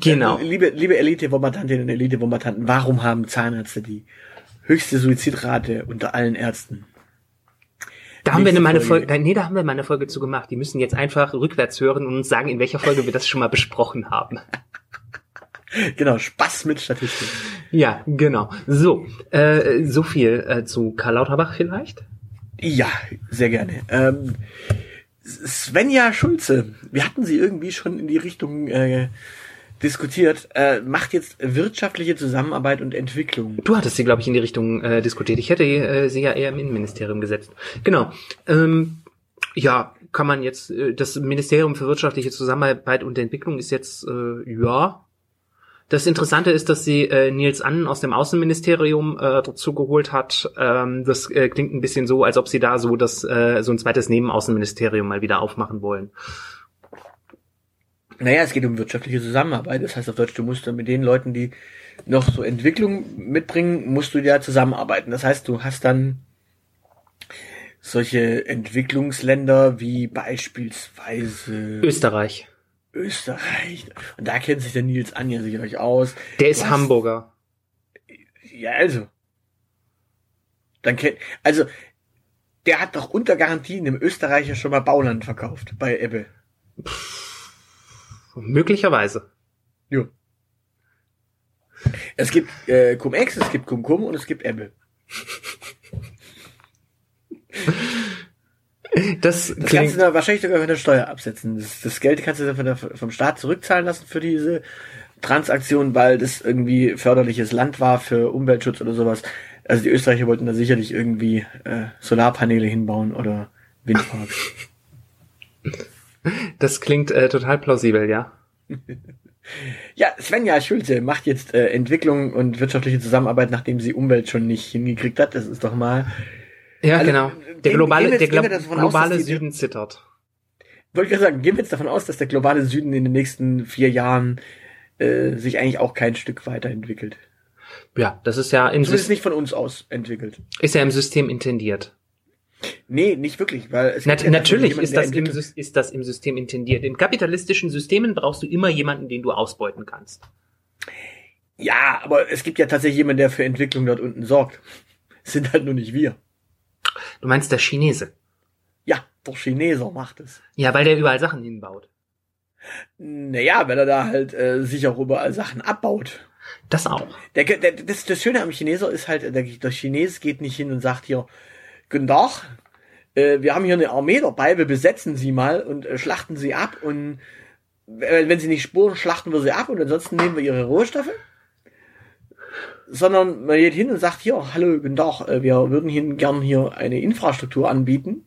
Genau. Äh, Liebe, liebe Elite-Bombardantinnen und Elite-Bombardanten, warum haben Zahnärzte die höchste Suizidrate unter allen Ärzten? Da haben wir eine meine Folge. Folge, nee, da haben wir mal eine Folge zu gemacht. Die müssen jetzt einfach rückwärts hören und uns sagen, in welcher Folge wir das schon mal besprochen haben. Genau, Spaß mit Statistik. Ja, genau. So, äh, so viel äh, zu Karl Lauterbach vielleicht. Ja, sehr gerne. Ähm, Svenja Schulze, wir hatten sie irgendwie schon in die Richtung äh, diskutiert, äh, macht jetzt wirtschaftliche Zusammenarbeit und Entwicklung. Du hattest sie, glaube ich, in die Richtung äh, diskutiert. Ich hätte äh, sie ja eher im Innenministerium gesetzt. Genau. Ähm, ja, kann man jetzt, äh, das Ministerium für wirtschaftliche Zusammenarbeit und Entwicklung ist jetzt, äh, ja. Das Interessante ist, dass sie äh, Nils Annen aus dem Außenministerium äh, dazu geholt hat. Ähm, das äh, klingt ein bisschen so, als ob sie da so das äh, so ein zweites Nebenaußenministerium mal wieder aufmachen wollen. Naja, es geht um wirtschaftliche Zusammenarbeit. Das heißt auf Deutsch, du musst dann mit den Leuten, die noch so Entwicklung mitbringen, musst du ja zusammenarbeiten. Das heißt, du hast dann solche Entwicklungsländer wie beispielsweise Österreich. Österreich. Und da kennt sich der Nils Anja sicherlich aus. Der ist Was? Hamburger. Ja, also. Dann kennt, also, der hat doch unter Garantien im Österreicher schon mal Bauland verkauft bei Ebbe. Möglicherweise. Jo. Es gibt äh, Cum-Ex, es gibt Cum-Cum und es gibt Ebbe. Das, Das kannst du da wahrscheinlich sogar von der Steuer absetzen. Das, das Geld kannst du dann der, vom Staat zurückzahlen lassen für diese Transaktion, weil das irgendwie förderliches Land war für Umweltschutz oder sowas. Also die Österreicher wollten da sicherlich irgendwie äh, Solarpaneele hinbauen oder Windparks. das klingt äh, total plausibel, ja. Ja, Svenja Schulze macht jetzt äh, Entwicklung und wirtschaftliche Zusammenarbeit, nachdem sie Umwelt schon nicht hingekriegt hat. Das ist doch mal. Ja, Also, genau. Der globale, gehen wir der gehen wir aus, globale die- Süden zittert. Wollte ich gerade sagen, gehen wir jetzt davon aus, dass der globale Süden in den nächsten vier Jahren äh, sich eigentlich auch kein Stück weiterentwickelt. Ja, das ist ja im, Zumindest Sys nicht von uns aus entwickelt. ist ja im System intendiert. Nee, nicht wirklich, weil es gibt ja natürlich jemanden, ist das, im, ist das im System intendiert. In kapitalistischen Systemen brauchst du immer jemanden, den du ausbeuten kannst. Ja, aber es gibt ja tatsächlich jemanden, der für Entwicklung dort unten sorgt. Es sind halt nur nicht wir. Du meinst der Chinese. Ja, der Chineser macht es. Ja, weil der überall Sachen hinbaut. Naja, wenn er da halt äh, sich auch überall Sachen abbaut. Das auch. Der, der, das, das Schöne am Chineser ist halt, der, der Chines geht nicht hin und sagt hier, guten Tag, äh, wir haben hier eine Armee dabei, wir besetzen sie mal und äh, schlachten sie ab und äh, wenn sie nicht spuren, schlachten wir sie ab und ansonsten nehmen wir ihre Rohstoffe. Sondern man geht hin und sagt hier, hallo, guten Tag, äh, wir würden Ihnen gern hier eine Infrastruktur anbieten,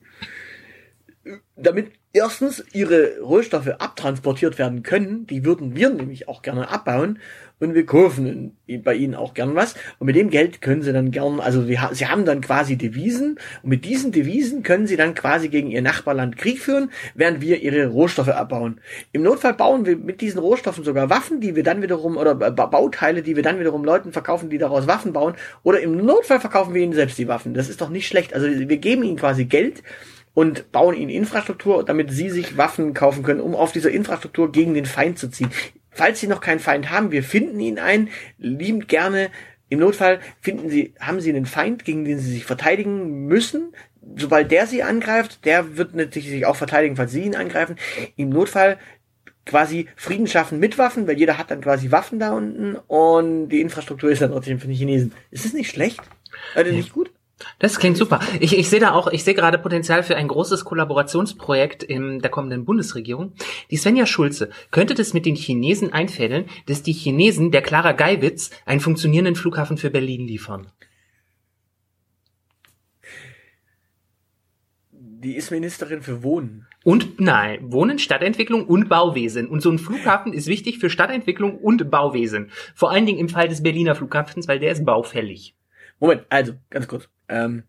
damit erstens ihre Rohstoffe abtransportiert werden können, die würden wir nämlich auch gerne abbauen und wir in- bei ihnen auch gern was und mit dem Geld können sie dann gern, also ha- sie haben dann quasi Devisen und mit diesen Devisen können sie dann quasi gegen ihr Nachbarland Krieg führen, während wir ihre Rohstoffe abbauen. Im Notfall bauen wir mit diesen Rohstoffen sogar Waffen, die wir dann wiederum, oder Ba- Bauteile, die wir dann wiederum Leuten verkaufen, die daraus Waffen bauen oder im Notfall verkaufen wir ihnen selbst die Waffen. Das ist doch nicht schlecht. Also wir geben ihnen quasi Geld, und bauen ihnen Infrastruktur, damit sie sich Waffen kaufen können, um auf dieser Infrastruktur gegen den Feind zu ziehen. Falls sie noch keinen Feind haben, wir finden ihn ein, liebend gerne. Im Notfall finden sie, haben sie einen Feind, gegen den sie sich verteidigen müssen. Sobald der sie angreift, der wird natürlich sich auch verteidigen, falls sie ihn angreifen. Im Notfall quasi Frieden schaffen mit Waffen, weil jeder hat dann quasi Waffen da unten und die Infrastruktur ist dann trotzdem für die Chinesen. Ist das nicht schlecht? Also nicht gut? Das klingt super. Ich, ich sehe da auch, ich sehe gerade Potenzial für ein großes Kollaborationsprojekt in der kommenden Bundesregierung. Die Svenja Schulze könnte das mit den Chinesen einfädeln, dass die Chinesen der Clara Geiwitz einen funktionierenden Flughafen für Berlin liefern. Die ist Ministerin für Wohnen. Und nein, Wohnen, Stadtentwicklung und Bauwesen. Und so ein Flughafen ist wichtig für Stadtentwicklung und Bauwesen. Vor allen Dingen im Fall des Berliner Flughafens, weil der ist baufällig. Moment, also, ganz kurz. Ähm,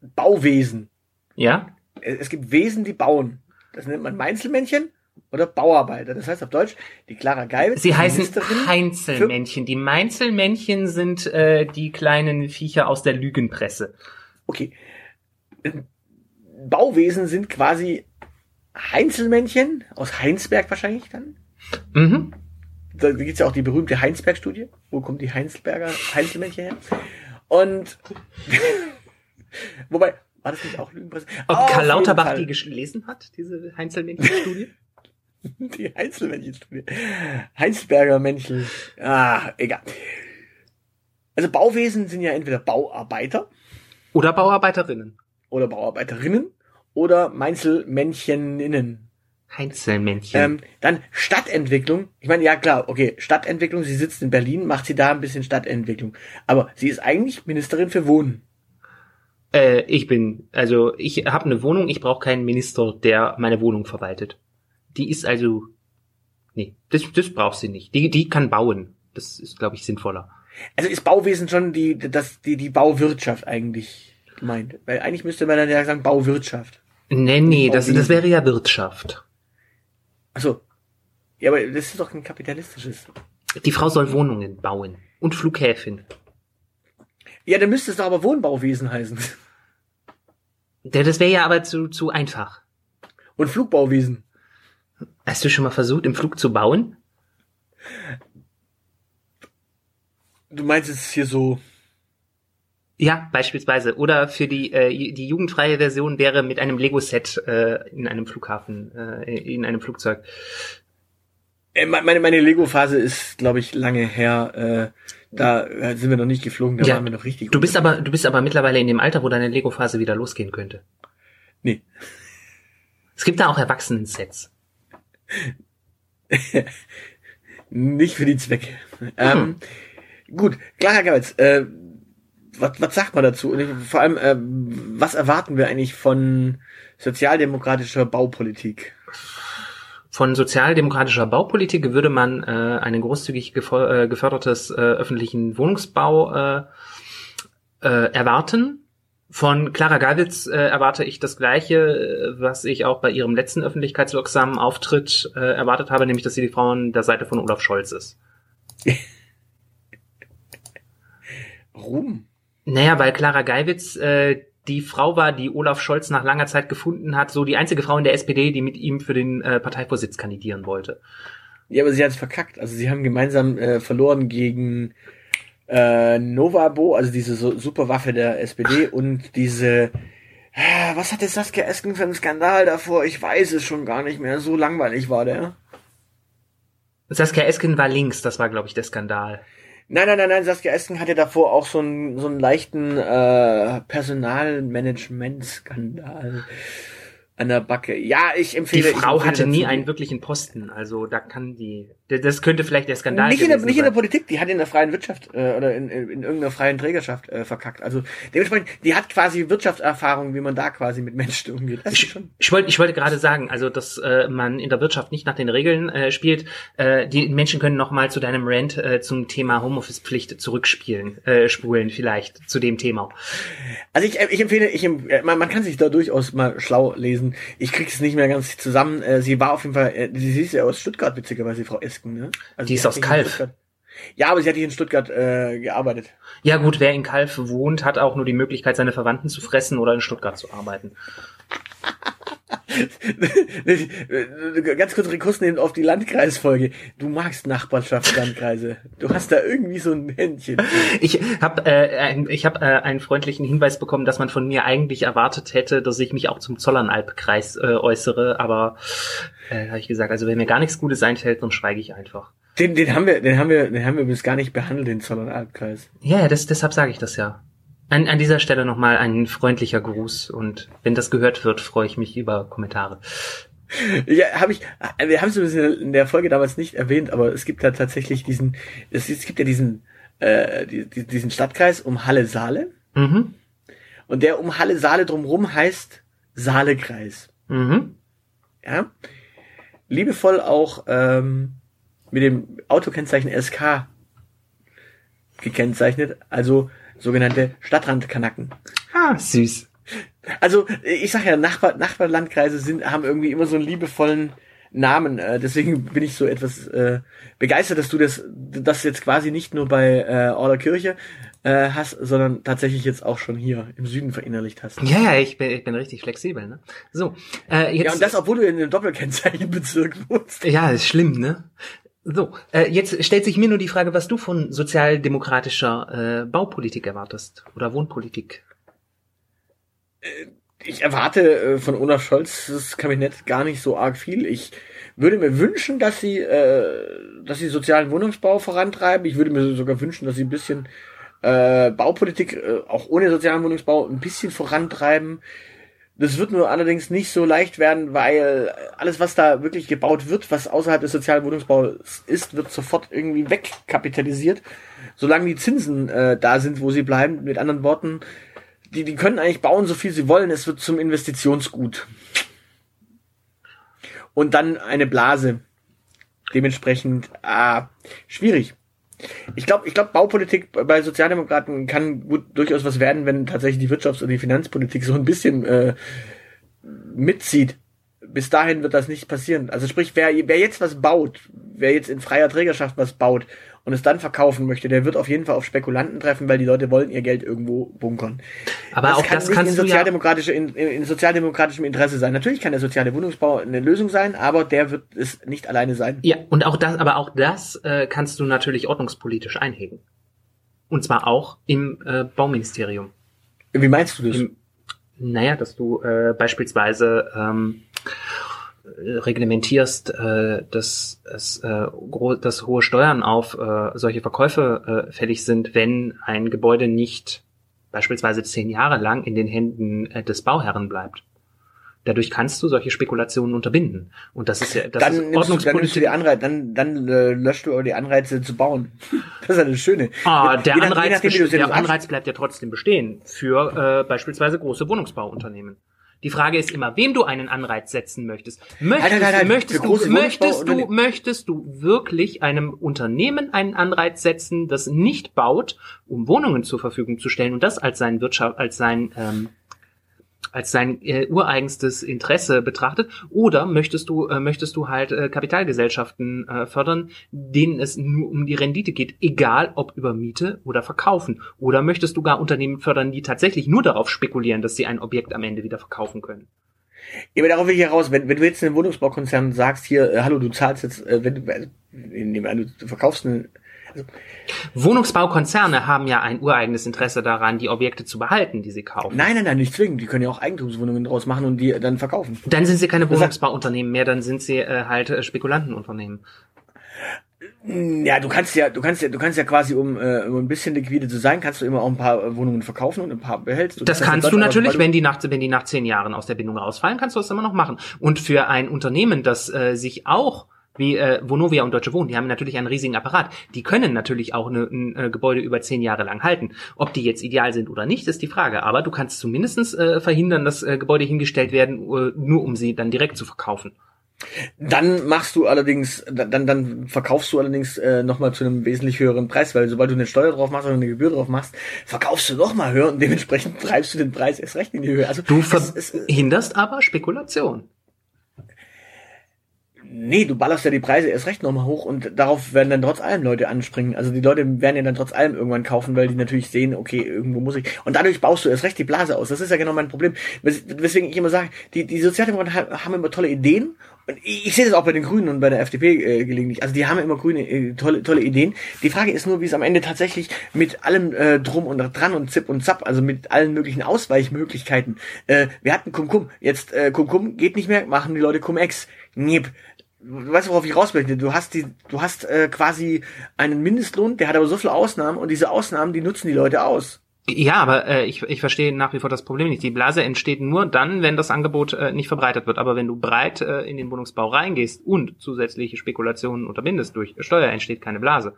Bauwesen. Ja? Es es gibt Wesen, die bauen. Das nennt man Meinzelmännchen oder Bauarbeiter. Das heißt auf Deutsch, die Clara Geiwitz. Sie heißen Heinzelmännchen. Die Meinzelmännchen sind äh, die kleinen Viecher aus der Lügenpresse. Okay. Bauwesen sind quasi Heinzelmännchen aus Heinsberg wahrscheinlich dann. Mhm. Da gibt's ja auch die berühmte Heinsberg-Studie. Wo kommen die Heinsberger Heinzelmännchen her? Und wobei, war das nicht auch Lügenpresse? Ob Auf Karl Lauterbach die gelesen hat, diese Heinzelmännchen-Studie? Die Heinzelmännchen-Studie. Heinsberger Männchen. Ah, egal. Also Bauwesen sind ja entweder Bauarbeiter Oder Bauarbeiterinnen. oder Bauarbeiterinnen oder Meinzelmänncheninnen. Heinzelmännchen. Ähm, dann Stadtentwicklung. Ich meine, ja klar, okay, Stadtentwicklung, sie sitzt in Berlin, macht sie da ein bisschen Stadtentwicklung. Aber sie ist eigentlich Ministerin für Wohnen. Äh, ich bin, also ich habe eine Wohnung, ich brauche keinen Minister, der meine Wohnung verwaltet. Die ist also, nee, das, das braucht sie nicht. Die, die kann bauen. Das ist, glaube ich, sinnvoller. Also ist Bauwesen schon die, das, die, die Bauwirtschaft eigentlich gemeint. Weil eigentlich müsste man dann ja sagen Bauwirtschaft. Nee, nee, das, das wäre ja Wirtschaft. Achso. Ja, aber das ist doch ein kapitalistisches. Die Frau soll Wohnungen bauen und Flughäfen. Ja, dann müsste es doch aber Wohnbauwesen heißen. Ja, Das wäre ja aber zu, zu einfach. Und Flugbauwesen. Hast du schon mal versucht, im Flug zu bauen? Du meinst es hier so. Ja, beispielsweise. Oder für die, äh, die jugendfreie Version wäre mit einem Lego-Set äh, in einem Flughafen, äh, in einem Flugzeug. Äh, me- meine, meine Lego-Phase ist, glaube ich, lange her. Äh, da äh, sind wir noch nicht geflogen, da Ja, waren wir noch richtig. Du bist aber, du bist aber mittlerweile in dem Alter, wo deine Lego-Phase wieder losgehen könnte. Nee. Es gibt da auch Erwachsenen-Sets. Nicht für die Zwecke. Ähm, gut, Clara Geiwitz, äh, was, was sagt man dazu? Und ich, vor allem, äh, was erwarten wir eigentlich von sozialdemokratischer Baupolitik? Von sozialdemokratischer Baupolitik würde man äh, einen großzügig äh, gefördertes äh, öffentlichen Wohnungsbau äh, äh, erwarten. Von Clara Geiwitz äh, erwarte ich das Gleiche, was ich auch bei ihrem letzten öffentlichkeitswirksamen Auftritt äh, erwartet habe, nämlich, dass sie die Frau an der Seite von Olaf Scholz ist. Ruhm. Naja, weil Clara Geiwitz äh, die Frau war, die Olaf Scholz nach langer Zeit gefunden hat, so die einzige Frau in der SPD, die mit ihm für den äh, Parteivorsitz kandidieren wollte. Ja, aber sie hat es verkackt. Also sie haben gemeinsam äh, verloren gegen äh, Novabo, also diese so Superwaffe der SPD und diese äh, was hatte Saskia Esken für einen Skandal davor? Ich weiß es schon gar nicht mehr. So langweilig war der. Saskia Esken war links, das war, glaube ich, der Skandal. Nein, nein, nein, nein, Saskia Esken hatte davor auch so einen, so einen leichten äh, Personalmanagement-Skandal an der Backe. Ja, ich Die empfehle. ich Frau empfehle hatte nie einen wirklichen Posten, also da kann die, das könnte vielleicht der Skandal nicht in, der, nicht in der. Politik, die hat in der freien Wirtschaft äh, oder in, in, in irgendeiner freien Trägerschaft äh, verkackt. Also dementsprechend, die hat quasi Wirtschaftserfahrung, wie man da quasi mit Menschen umgeht. Das Ich, schon. ich wollte ich wollte gerade sagen, also dass äh, man in der Wirtschaft nicht nach den Regeln äh, spielt. Äh, die Menschen können noch mal zu deinem Rant äh, zum Thema Homeoffice-Pflicht zurückspielen, äh, spulen vielleicht zu dem Thema. Also ich, äh, ich empfehle, ich, äh, man, man kann sich da durchaus mal schlau lesen. Ich krieg's nicht mehr ganz zusammen. Äh, sie war auf jeden Fall, äh, sie ist ja aus Stuttgart, witzigerweise, Frau Esken, ne? Also Die ist hat aus Kalf. Ja, aber sie hat hier in Stuttgart äh, gearbeitet. Ja gut, wer in Kalf wohnt, hat auch nur die Möglichkeit, seine Verwandten zu fressen oder in Stuttgart zu arbeiten. Ganz kurz Rekurs nehmen auf die Landkreisfolge. Du magst Nachbarschaftslandkreise. Du hast da irgendwie so ein Händchen. Ich habe äh, ein- ich hab, äh, einen freundlichen Hinweis bekommen, dass man von mir eigentlich erwartet hätte, dass ich mich auch zum Zollernalbkreis äh, äußere, aber äh, habe ich gesagt, also wenn mir gar nichts Gutes einfällt, dann schweige ich einfach. Den, den haben wir, den haben wir, den haben wir bis gar nicht behandelt, den Zollernalbkreis. Ja, ja, das, deshalb sage ich das ja. An, an dieser Stelle nochmal ein freundlicher Gruß und wenn das gehört wird, freue ich mich über Kommentare. Ja, habe ich, wir haben es in der Folge damals nicht erwähnt, aber es gibt da tatsächlich diesen, es, es gibt ja diesen, äh, diesen Stadtkreis um Halle-Saale. Mhm. Und der um Halle-Saale drumrum heißt Saalekreis. Mhm. Ja. Liebevoll auch ähm, mit dem Autokennzeichen SK gekennzeichnet, also sogenannte Stadtrandkanacken. Ah, süß. Also ich sag ja, Nachbar, Nachbarlandkreise sind, haben irgendwie immer so einen liebevollen Namen. Äh, deswegen bin ich so etwas äh, begeistert, dass du das, das jetzt quasi nicht nur bei äh, Order Kirche äh, hast, sondern tatsächlich jetzt auch schon hier im Süden verinnerlicht hast. Ja, ja, ich bin, ich bin richtig flexibel. Ne? So, äh, jetzt, Ja, und das, obwohl du in einem Doppelkennzeichenbezirk wohnst. Ja, ist schlimm, ne? So, äh, jetzt stellt sich mir nur die Frage, was du von sozialdemokratischer äh, Baupolitik erwartest oder Wohnpolitik. Ich erwarte äh, von Olaf Scholz das Kabinett gar nicht so arg viel. Ich würde mir wünschen, dass sie, äh, dass sie sozialen Wohnungsbau vorantreiben. Ich würde mir sogar wünschen, dass sie ein bisschen äh, Baupolitik äh, auch ohne sozialen Wohnungsbau ein bisschen vorantreiben. Das wird nur allerdings nicht so leicht werden, weil alles, was da wirklich gebaut wird, was außerhalb des sozialen Wohnungsbaus ist, wird sofort irgendwie wegkapitalisiert, solange die Zinsen äh, da sind, wo sie bleiben. Mit anderen Worten, die, die können eigentlich bauen, so viel sie wollen, es wird zum Investitionsgut. Und dann eine Blase. Dementsprechend, ah, schwierig. Ich glaube, ich glaube, Baupolitik bei Sozialdemokraten kann gut durchaus was werden, wenn tatsächlich die Wirtschafts- und die Finanzpolitik so ein bisschen äh, mitzieht. Bis dahin wird das nicht passieren. Also sprich, wer, wer jetzt was baut, wer jetzt in freier Trägerschaft was baut und es dann verkaufen möchte, der wird auf jeden Fall auf Spekulanten treffen, weil die Leute wollen ihr Geld irgendwo bunkern. Aber auch das nicht kannst in ja- in, in sozialdemokratischem Interesse sein. Natürlich kann der soziale Wohnungsbau eine Lösung sein, aber der wird es nicht alleine sein. Ja, und auch das, aber auch das äh, kannst du natürlich ordnungspolitisch einhegen. Und zwar auch im äh, Bauministerium. Wie meinst du das? Im, naja, dass du äh, beispielsweise ähm, äh, reglementierst, äh, dass, es, äh, dass hohe Steuern auf äh, solche Verkäufe äh, fällig sind, wenn ein Gebäude nicht beispielsweise zehn Jahre lang in den Händen äh, des Bauherren bleibt. Dadurch kannst du solche Spekulationen unterbinden. Und das ist ja das dann, ist nimmst du, dann nimmst du Ordnungspolitik. die Anreize, dann, dann äh, löscht du die Anreize zu bauen. Das ist ja das Schöne. Ah, der je nach- je Anreiz, nachdem, der Anreiz bleibt ja trotzdem bestehen für äh, beispielsweise große Wohnungsbauunternehmen. Die Frage ist immer, wem du einen Anreiz setzen möchtest. Möchtest, Nein, nein, nein, möchtest, du, möchtest, du, möchtest du wirklich einem Unternehmen einen Anreiz setzen, das nicht baut, um Wohnungen zur Verfügung zu stellen und das als sein Wirtschaft, als sein ähm, als sein äh, ureigenstes Interesse betrachtet? Oder möchtest du äh, möchtest du halt äh, Kapitalgesellschaften äh, fördern, denen es nur um die Rendite geht, egal ob über Miete oder Verkaufen? Oder möchtest du gar Unternehmen fördern, die tatsächlich nur darauf spekulieren, dass sie ein Objekt am Ende wieder verkaufen können. Ja, aber darauf will ich heraus, wenn, wenn du jetzt einem Wohnungsbaukonzern sagst, hier, äh, hallo, du zahlst jetzt, äh, wenn du, äh, du verkaufst eine, Wohnungsbaukonzerne haben ja ein ureigenes Interesse daran, die Objekte zu behalten, die sie kaufen. nein, nein, nein, nicht zwingend, die können ja auch Eigentumswohnungen draus machen und die dann verkaufen. Dann sind sie keine Das Wohnungsbauunternehmen mehr, dann sind sie äh, halt äh, Spekulantenunternehmen. Ja, du kannst ja, du kannst ja, du kannst ja quasi, um, äh, um ein bisschen liquide zu sein, kannst du immer auch ein paar äh, Wohnungen verkaufen und ein paar behältst. Das heißt, kannst in du Deutschland, natürlich, wenn die nach, wenn die nach zehn Jahren aus der Bindung rausfallen, kannst du das immer noch machen. Und für ein Unternehmen, das äh, sich auch wie äh, Vonovia und Deutsche Wohnen, die haben natürlich einen riesigen Apparat. Die können natürlich auch eine, ein äh, Gebäude über zehn Jahre lang halten. Ob die jetzt ideal sind oder nicht, ist die Frage. Aber du kannst zumindestens äh, verhindern, dass äh, Gebäude hingestellt werden, äh, nur um sie dann direkt zu verkaufen. Dann machst du allerdings, dann, dann verkaufst du allerdings äh, nochmal zu einem wesentlich höheren Preis, weil sobald du eine Steuer drauf machst oder eine Gebühr drauf machst, verkaufst du noch mal höher und dementsprechend treibst du den Preis erst recht in die Höhe. Also Du verhinderst aber Spekulation. Nee, du ballerst ja die Preise erst recht nochmal hoch und darauf werden dann trotz allem Leute anspringen. Also die Leute werden ja dann trotz allem irgendwann kaufen, weil die natürlich sehen, okay, irgendwo muss ich. Und dadurch baust du erst recht die Blase aus. Das ist ja genau mein Problem. Wes- Weswegen ich immer sage, die, die Sozialdemokraten ha- haben immer tolle Ideen. Und ich, sehe das auch bei den Grünen und bei der FDP äh, gelegentlich. Also die haben immer grüne, äh, tolle, tolle Ideen. Die Frage ist nur, wie es am Ende tatsächlich mit allem äh, drum und dran und zip und zap, also mit allen möglichen Ausweichmöglichkeiten. Äh, wir hatten Cum-Cum, jetzt äh, Cum-Cum geht nicht mehr, machen die Leute Cum-Ex. Niep. Du weißt, worauf ich raus möchte. Du hast die, du hast äh, quasi einen Mindestlohn, der hat aber so viele Ausnahmen und diese Ausnahmen, die nutzen die Leute aus. Ja, aber äh, ich, ich verstehe nach wie vor das Problem nicht. Die Blase entsteht nur dann, wenn das Angebot äh, nicht verbreitet wird. Aber wenn du breit äh, in den Wohnungsbau reingehst und zusätzliche Spekulationen unterbindest durch Steuer, entsteht keine Blase.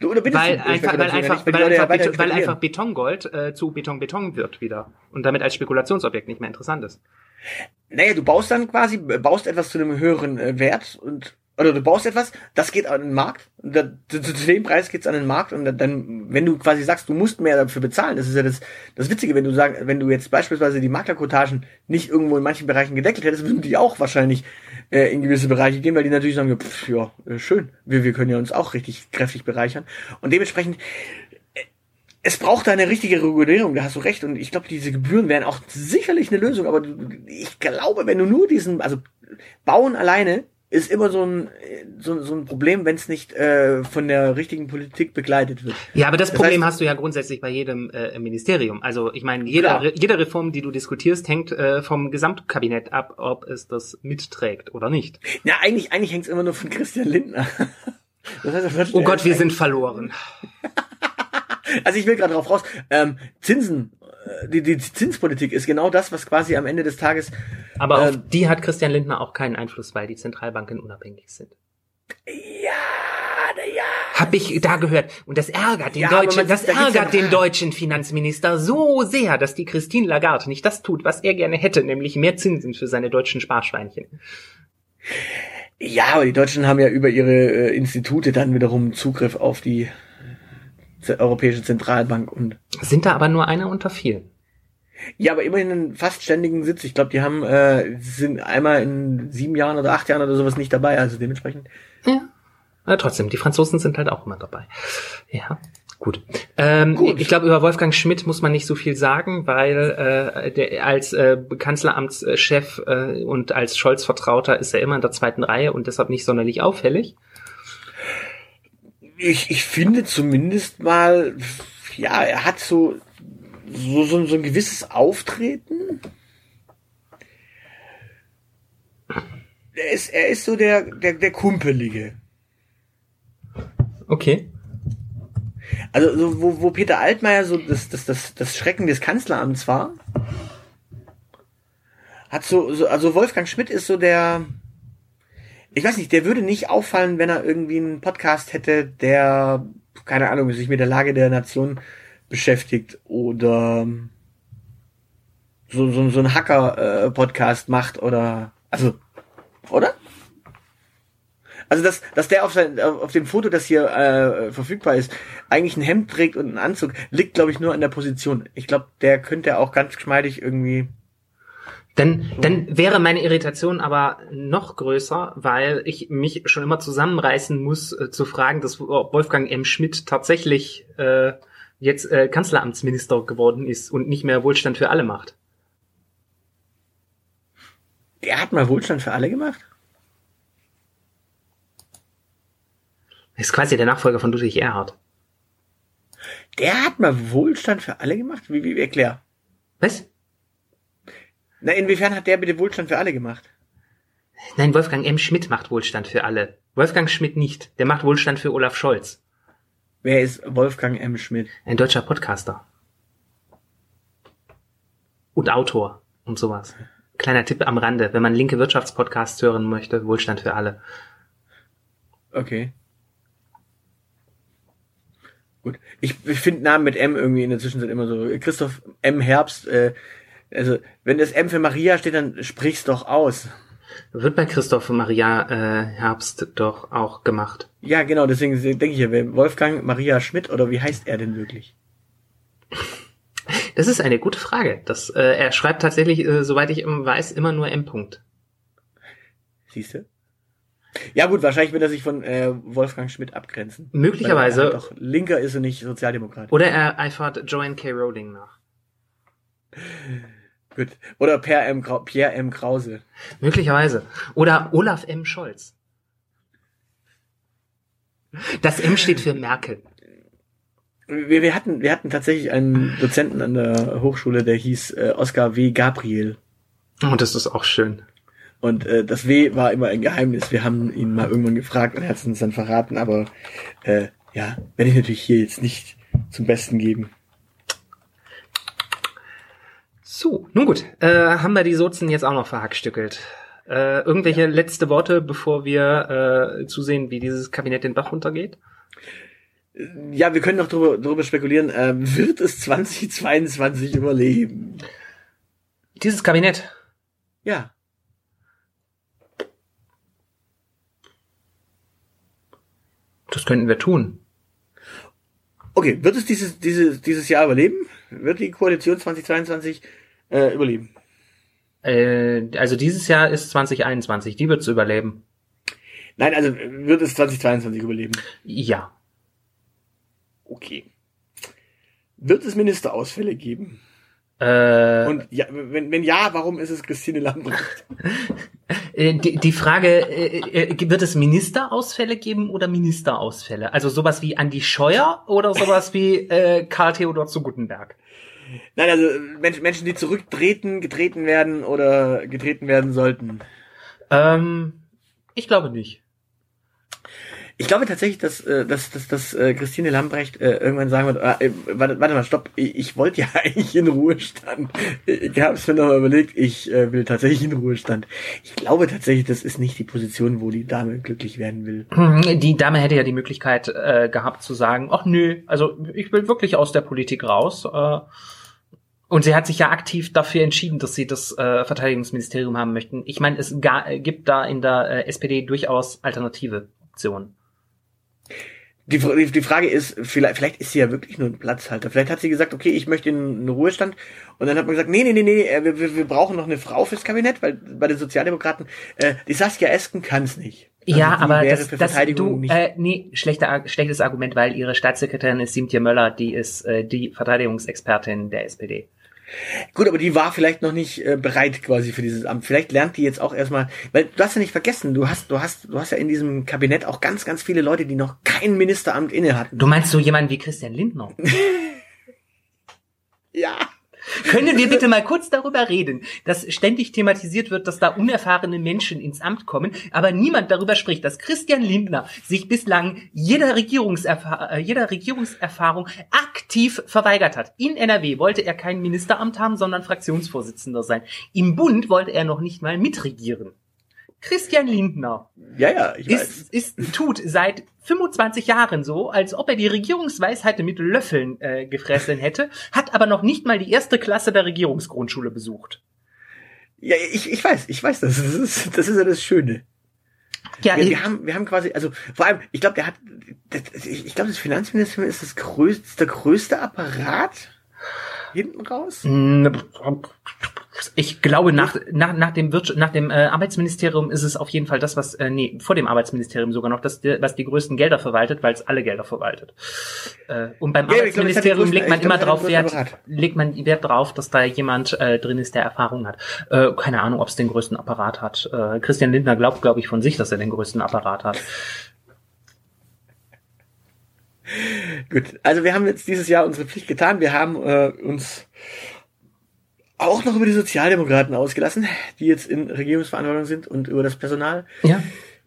Du unterbindest Weil einfach, weil einfach, weil einfach, Beton, weil einfach Betongold äh, zu Beton-Beton wird wieder und damit als Spekulationsobjekt nicht mehr interessant ist. Naja, du baust dann quasi, baust etwas zu einem höheren äh, Wert und oder du baust etwas, das geht an den Markt, da, zu, zu dem Preis geht's an den Markt und dann, wenn du quasi sagst, du musst mehr dafür bezahlen, das ist ja das, das Witzige, wenn du sagst, wenn du jetzt beispielsweise die Maklerquotagen nicht irgendwo in manchen Bereichen gedeckelt hättest, würden die auch wahrscheinlich äh, in gewisse Bereiche gehen, weil die natürlich sagen, pff, ja äh, schön, wir, wir können ja uns auch richtig kräftig bereichern. Und dementsprechend es braucht da eine richtige Regulierung, da hast du recht. Und ich glaube, diese Gebühren wären auch sicherlich eine Lösung. Aber ich glaube, wenn du nur diesen, also bauen alleine ist immer so ein so, so ein Problem, wenn es nicht äh, von der richtigen Politik begleitet wird. Ja, aber das, Das Problem heißt- hast du ja grundsätzlich bei jedem äh, Ministerium. Also ich meine, Klar. Re- jede Reform, die du diskutierst, hängt äh, vom Gesamtkabinett ab, ob es das mitträgt oder nicht. Ja, eigentlich eigentlich hängt es immer nur von Christian Lindner. Das heißt, Oh Gott, wir sind verloren. Also ich will gerade drauf raus. Ähm, Zinsen, äh, die, die Zinspolitik ist genau das, was quasi am Ende des Tages Aber auf Ähm, die hat Christian Lindner auch keinen Einfluss, weil die Zentralbanken unabhängig sind. ja, na ja. Hab ich da gehört. Und das ärgert den Ja, deutschen, das da ärgert den deutschen Finanzminister so sehr, dass die Christine Lagarde nicht das tut, was er gerne hätte, nämlich mehr Zinsen für seine deutschen Sparschweinchen. Ja, aber die Deutschen haben ja über ihre äh, Institute dann wiederum Zugriff auf die Europäische Zentralbank und Sind da aber nur einer unter vielen. ja, aber immerhin einen fast ständigen Sitz. Ich glaube, die haben äh, sind einmal in sieben Jahren oder acht Jahren oder sowas nicht dabei, also dementsprechend. Ja. Aber trotzdem, die Franzosen sind halt auch immer dabei. Ja, gut. Ähm, Gut. Ich glaube, über Wolfgang Schmidt muss man nicht so viel sagen, weil äh, der, als äh, Kanzleramtschef äh, und als Scholz-Vertrauter ist er immer in der zweiten Reihe und deshalb nicht sonderlich auffällig. Ich, ich finde zumindest mal, ja, er hat so so, so, so ein gewisses Auftreten. Er ist, er ist so der, der, der Kumpelige. Okay. Also so, wo, wo Peter Altmaier so das, das, das, das Schrecken des Kanzleramts war, hat so, so, also Wolfgang Schmidt ist so der, ich weiß nicht, der würde nicht auffallen, wenn er irgendwie einen Podcast hätte, der, keine Ahnung, sich mit der Lage der Nation beschäftigt oder so, so, so ein Hacker-Podcast macht oder, also, oder? Also dass, dass der auf, sein, auf dem Foto, das hier äh, verfügbar ist, eigentlich ein Hemd trägt und einen Anzug, liegt, glaube ich, nur an der Position. Ich glaube, der könnte auch ganz geschmeidig irgendwie. Dann, dann wäre meine Irritation aber noch größer, weil ich mich schon immer zusammenreißen muss, äh, zu fragen, dass Wolfgang M. Schmidt tatsächlich äh, jetzt äh, Kanzleramtsminister geworden ist und nicht mehr Wohlstand für alle macht. Der hat mal Wohlstand für alle gemacht? Ist quasi der Nachfolger von Ludwig Erhard. Der hat mal Wohlstand für alle gemacht? Wie, wie, wie erklär? Was? Na, inwiefern hat der bitte Wohlstand für alle gemacht? Nein, Wolfgang M. Schmidt macht Wohlstand für alle. Wolfgang Schmidt nicht. Der macht Wohlstand für Olaf Scholz. Wer ist Wolfgang M. Schmidt? Ein deutscher Podcaster. Und Autor und sowas. Kleiner Tipp am Rande, wenn man linke Wirtschaftspodcasts hören möchte, Wohlstand für alle. Okay. Gut. Ich, ich finde Namen mit M irgendwie in der Zwischenzeit immer so. Christoph M. Herbst, äh, also wenn das M für Maria steht, dann sprich's doch aus. Wird bei Christoph Maria äh, Herbst doch auch gemacht. Ja, genau, deswegen denke ich ja, Wolfgang Maria Schmidt oder wie heißt er denn wirklich? Das ist eine gute Frage. Das, äh, er schreibt tatsächlich, äh, soweit ich weiß, immer nur M. -Punkt. Siehst du? Ja gut, wahrscheinlich wird er sich von äh, Wolfgang Schmidt abgrenzen. Möglicherweise. Halt doch linker ist und nicht Sozialdemokrat. Oder er eifert Joanne K. Rowling nach. Gut. Oder Per M. Pierre M. Krause. Möglicherweise. Oder Olaf M. Scholz. Das M steht für Merkel. Wir, wir hatten wir hatten tatsächlich einen Dozenten an der Hochschule, der hieß äh, Oskar W. Gabriel. Und das ist auch schön. Und äh, das W war immer ein Geheimnis. Wir haben ihn mal irgendwann gefragt und er hat es uns dann verraten, aber äh, ja, werde ich natürlich hier jetzt nicht zum Besten geben. So, nun gut, äh, haben wir die Sozen jetzt auch noch verhackstückelt. Äh, irgendwelche letzte Worte, bevor wir äh, zusehen, wie dieses Kabinett den Bach runtergeht? Ja, wir können noch drüber, drüber spekulieren, äh, wird es 2022 überleben? Dieses Kabinett. Ja. Das könnten wir tun. Okay, wird es dieses, dieses, dieses Jahr überleben? Wird die Koalition 2022 äh, überleben? Äh, also dieses Jahr ist 2021, die wird's überleben. Nein, also wird es 2022 überleben? Ja. Okay. Wird es Ministerausfälle geben? Äh, Und ja, wenn, wenn ja, warum ist es Christine Lambrecht? äh, die, die Frage, äh, äh, wird es Ministerausfälle geben oder Ministerausfälle? Also sowas wie Andi Scheuer oder sowas wie äh, Karl Theodor zu Guttenberg? Nein, also Menschen, Menschen, die zurücktreten, getreten werden oder getreten werden sollten. Ähm, ich glaube nicht. Ich glaube tatsächlich, dass, äh, dass, dass, dass äh, Christine Lambrecht äh, irgendwann sagen wird, ah, äh, warte, warte mal, stopp, ich, ich wollte ja eigentlich in Ruhestand. Ich habe es mir noch mal überlegt, ich äh, will tatsächlich in Ruhestand. Ich glaube tatsächlich, das ist nicht die Position, wo die Dame glücklich werden will. Die Dame hätte ja die Möglichkeit äh, gehabt zu sagen, ach nö, also ich will wirklich aus der Politik raus. Äh, und sie hat sich ja aktiv dafür entschieden, dass sie das äh, Verteidigungsministerium haben möchten. Ich meine, es gibt da in der äh, SPD durchaus alternative Optionen. Die, die, die Frage ist, vielleicht, vielleicht ist sie ja wirklich nur ein Platzhalter. Vielleicht hat sie gesagt, okay, ich möchte in einen Ruhestand. Und dann hat man gesagt, nee, nee, nee, nee, äh, wir, wir, wir brauchen noch eine Frau fürs Kabinett, weil bei den Sozialdemokraten, äh, die Saskia Esken kann es nicht. Also ja, aber das, das du, äh, nee, schlechter, schlechtes Argument, weil ihre Staatssekretärin ist Simtje Möller, die ist äh, die Verteidigungsexpertin der SPD. Gut, aber die war vielleicht noch nicht äh, bereit quasi für dieses Amt. Vielleicht lernt die jetzt auch erstmal, weil du hast ja nicht vergessen, du hast, du hast, du hast ja in diesem Kabinett auch ganz, ganz viele Leute, die noch kein Ministeramt inne hatten. Du meinst so jemanden wie Christian Lindner? ja. Können wir bitte mal kurz darüber reden, dass ständig thematisiert wird, dass da unerfahrene Menschen ins Amt kommen, aber niemand darüber spricht, dass Christian Lindner sich bislang jeder, Regierungserfahr äh, jeder Regierungserfahrung aktiv verweigert hat. In NRW wollte er kein Ministeramt haben, sondern Fraktionsvorsitzender sein. Im Bund wollte er noch nicht mal mitregieren. Christian Lindner ja, ja, ich weiß. Ist, ist, tut seit 25 Jahren so, als ob er die Regierungsweisheit mit Löffeln äh, gefressen hätte, hat aber noch nicht mal die erste Klasse der Regierungsgrundschule besucht. Ja, ich, ich weiß, ich weiß, das ist, das ist ja das Schöne. Ja, wir, wir haben, wir haben quasi, also vor allem, ich glaube, der hat, das, ich glaube, das Finanzministerium ist das größte, der größte Apparat hinten raus? Ich glaube, nach, nach, nach dem, Wirtschaft, nach dem äh, Arbeitsministerium ist es auf jeden Fall das, was, äh, nee, vor dem Arbeitsministerium sogar noch, das, was die größten Gelder verwaltet, weil es alle Gelder verwaltet. Äh, und beim ja, Arbeitsministerium legt man immer drauf Wert, legt man Wert drauf, dass da jemand äh, drin ist, der Erfahrung hat. Äh, keine Ahnung, ob es den größten Apparat hat. Äh, Christian Lindner glaubt, glaube ich, von sich, dass er den größten Apparat hat. Gut, also wir haben jetzt dieses Jahr unsere Pflicht getan. Wir haben äh, uns auch noch über die Sozialdemokraten ausgelassen, die jetzt in Regierungsverantwortung sind und über das Personal. Ja.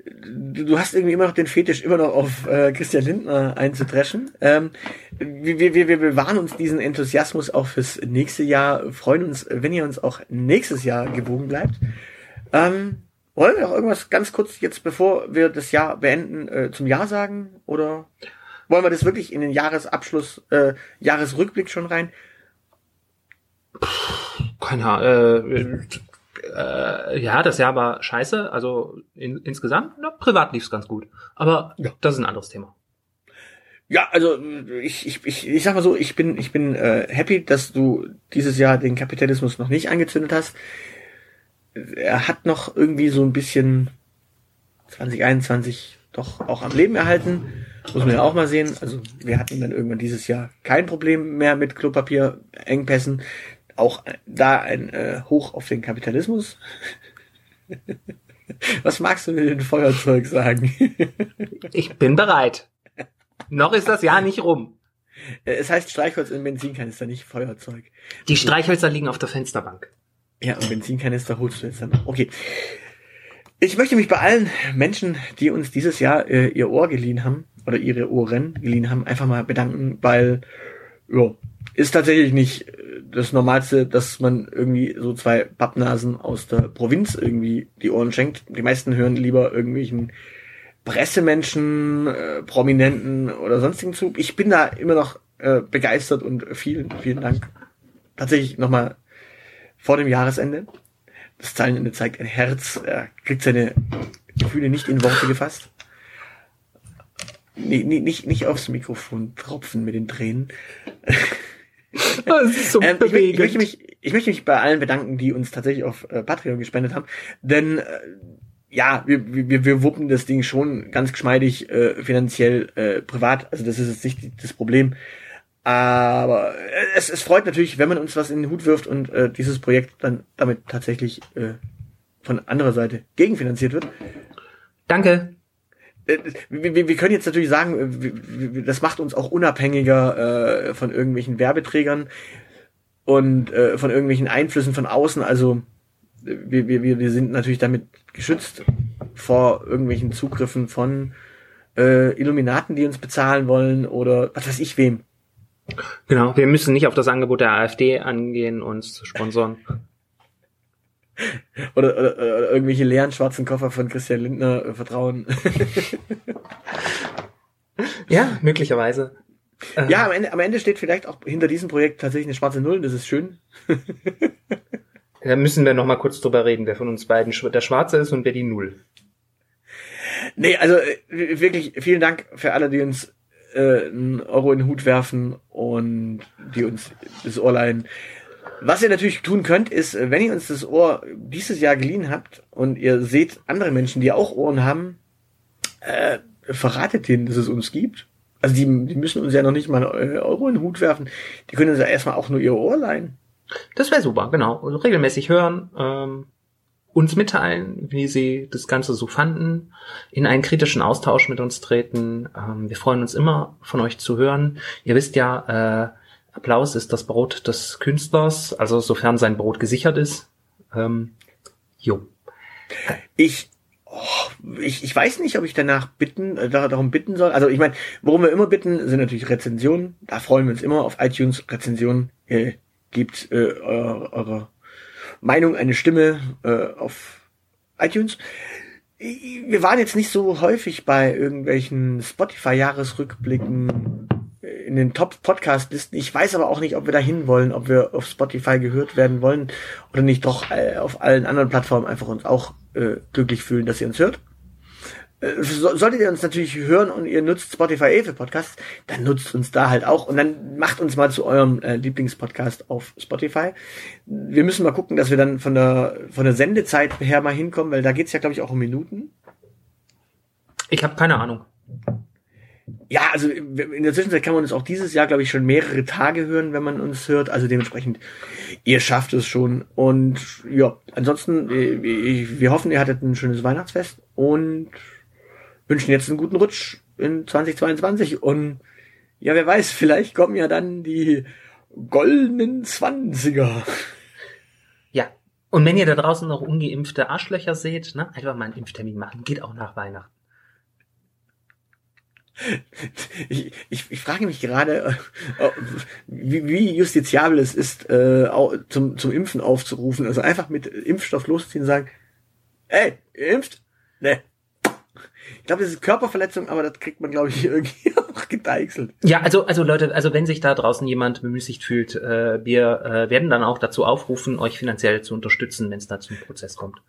Du hast irgendwie immer noch den Fetisch, immer noch auf äh, Christian Lindner einzudreschen. Ähm, wir, wir, wir bewahren uns diesen Enthusiasmus auch fürs nächste Jahr, freuen uns, wenn ihr uns auch nächstes Jahr gewogen bleibt. Ähm, wollen wir noch irgendwas ganz kurz jetzt, bevor wir das Jahr beenden, äh, zum Jahr sagen? Oder wollen wir das wirklich in den Jahresabschluss, äh, Jahresrückblick schon rein? keine Ahnung, äh, äh, ja, das Jahr war scheiße, also in, insgesamt, na, privat lief's ganz gut. Aber ja. das ist ein anderes Thema. Ja, also ich, ich, ich, ich sag mal so, ich bin, ich bin äh, happy, dass du dieses Jahr den Kapitalismus noch nicht angezündet hast. Er hat noch irgendwie so ein bisschen 2021 doch auch am Leben erhalten. Muss man ja auch mal sehen. Also wir hatten dann irgendwann dieses Jahr kein Problem mehr mit Klopapierengpässen auch da ein äh, Hoch auf den Kapitalismus. Was magst du mit dem Feuerzeug sagen? ich bin bereit. Noch ist das Jahr nicht rum. Äh, es heißt Streichholz in Benzinkanister, nicht Feuerzeug. Die Streichhölzer liegen auf der Fensterbank. Ja, und Benzinkanister holst du jetzt dann. Okay. Ich möchte mich bei allen Menschen, die uns dieses Jahr äh, ihr Ohr geliehen haben, oder ihre Ohren geliehen haben, einfach mal bedanken, weil, ja, ist tatsächlich nicht das Normalste, dass man irgendwie so zwei Pappnasen aus der Provinz irgendwie die Ohren schenkt. Die meisten hören lieber irgendwelchen Pressemenschen, äh, Prominenten oder sonstigen zu. Ich bin da immer noch äh, begeistert und vielen, vielen Dank. Tatsächlich nochmal vor dem Jahresende. Das Zahlenende zeigt ein Herz, er kriegt seine Gefühle nicht in Worte gefasst. Nee, nee, nicht, nicht aufs Mikrofon tropfen mit den Tränen. Das ist so ähm, ich, möchte, ich, möchte mich, ich möchte mich bei allen bedanken, die uns tatsächlich auf äh, Patreon gespendet haben. Denn äh, ja, wir, wir, wir wuppen das Ding schon ganz geschmeidig äh, finanziell äh, privat. Also das ist jetzt nicht das Problem. Aber es, es freut natürlich, wenn man uns was in den Hut wirft und äh, dieses Projekt dann damit tatsächlich äh, von anderer Seite gegenfinanziert wird. Danke. Äh, Wir, können jetzt natürlich sagen, äh, das macht uns auch unabhängiger äh, von irgendwelchen Werbeträgern und von irgendwelchen Einflüssen von außen. Also wir, wir, wir sind natürlich damit geschützt vor irgendwelchen Zugriffen von Illuminaten, die uns bezahlen wollen oder was weiß ich wem. Genau, wir müssen nicht auf das Angebot der AfD angehen, uns zu sponsern. Oder, oder, oder irgendwelche leeren schwarzen Koffer von Christian Lindner äh, vertrauen. Ja, möglicherweise. Ja, am Ende, am Ende steht vielleicht auch hinter diesem Projekt tatsächlich eine schwarze Null, das ist schön. Da müssen wir noch mal kurz drüber reden, wer von uns beiden der Schwarze ist und wer die Null. Nee, also äh, wirklich vielen Dank für alle, die uns äh, einen Euro in den Hut werfen und die uns das Ohr leihen. Was ihr natürlich tun könnt, ist, äh, wenn ihr uns das Ohr dieses Jahr geliehen habt und ihr seht andere Menschen, die auch Ohren haben, äh, verratet denen, dass es uns gibt. Also die, die müssen uns ja noch nicht mal einen Euro in den Hut werfen. Die können uns ja erstmal auch nur ihr Ohr leihen. Das wäre super, genau. Also regelmäßig hören, ähm, uns mitteilen, wie sie das Ganze so fanden, in einen kritischen Austausch mit uns treten. Ähm, wir freuen uns immer, von euch zu hören. Ihr wisst ja, äh, Applaus ist das Brot des Künstlers, also sofern sein Brot gesichert ist. Ähm, jo. Ich, oh, ich, ich weiß nicht, ob ich danach bitten, äh, dar- darum bitten soll. Also ich meine, worum wir immer bitten, sind natürlich Rezensionen. Da freuen wir uns immer auf iTunes Rezensionen. Äh, gebt äh, eure, eure Meinung eine Stimme äh, auf iTunes. Wir waren jetzt nicht so häufig bei irgendwelchen Spotify-Jahresrückblicken in den Top-Podcast-Listen. Ich weiß aber auch nicht, ob wir da hin wollen, ob wir auf Spotify gehört werden wollen oder nicht doch äh, auf allen anderen Plattformen einfach uns auch äh, glücklich fühlen, dass ihr uns hört. Äh, so, solltet ihr uns natürlich hören und ihr nutzt Spotify eh für Podcasts, dann nutzt uns da halt auch und dann macht uns mal zu eurem äh, Lieblingspodcast auf Spotify. Wir müssen mal gucken, dass wir dann von der von der Sendezeit her mal hinkommen, weil da geht's ja glaube ich auch um Minuten. Ich habe keine Ahnung. Ja, also in der Zwischenzeit kann man uns auch dieses Jahr, glaube ich, schon mehrere Tage hören, wenn man uns hört. Also dementsprechend, ihr schafft es schon. Und ja, ansonsten, äh, wir hoffen, ihr hattet ein schönes Weihnachtsfest und wünschen jetzt einen guten Rutsch in 2022. Und ja, wer weiß, vielleicht kommen ja dann die goldenen Zwanziger. Ja. Und wenn ihr da draußen noch ungeimpfte Arschlöcher seht, ne, einfach mal einen Impftermin machen. Geht auch nach Weihnachten. Ich, ich, ich frage mich gerade, äh, wie, wie justiziabel es ist, äh, zum, zum Impfen aufzurufen. Also einfach mit Impfstoff losziehen und sagen, ey, ihr impft? Ne. Ich glaube, das ist Körperverletzung, aber das kriegt man, glaube ich, irgendwie auch gedeichselt. Ja, also, also Leute, also wenn sich da draußen jemand bemüßigt fühlt, äh, wir äh, werden dann auch dazu aufrufen, euch finanziell zu unterstützen, wenn es da zum Prozess kommt.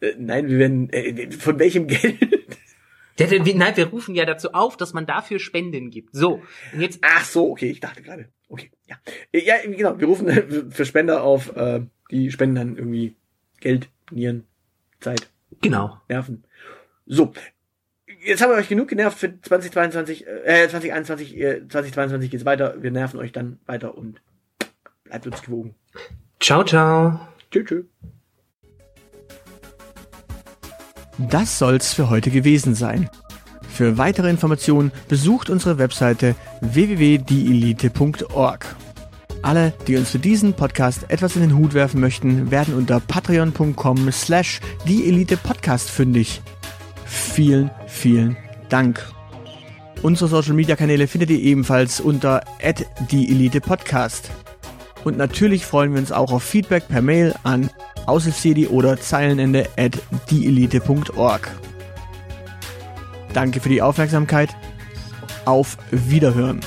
Äh, nein, wir werden, äh, von welchem Geld? Nein, wir rufen ja dazu auf, dass man dafür Spenden gibt. So, und jetzt, Ach so, okay, ich dachte gerade. Okay, ja. Äh, Ja, genau, wir rufen für Spender auf, äh, die spenden dann irgendwie Geld, Nieren, Zeit. genau. nerven. So. Jetzt haben wir euch genug genervt für 2022, äh, 2021, äh, 2022 geht's weiter. Wir nerven euch dann weiter und bleibt uns gewogen. Ciao, ciao. Tschüss, tschüss. Das soll's für heute gewesen sein. Für weitere Informationen besucht unsere Webseite www.dielite.org. Alle, die uns für diesen Podcast etwas in den Hut werfen möchten, werden unter patreon.com slash dieelitepodcast fündig. Vielen, vielen Dank. Unsere Social Media Kanäle findet ihr ebenfalls unter @dieelitepodcast. Und natürlich freuen wir uns auch auf Feedback per Mail an außelcd oder zeilenende at dieelite.org. Danke für die Aufmerksamkeit. Auf Wiederhören.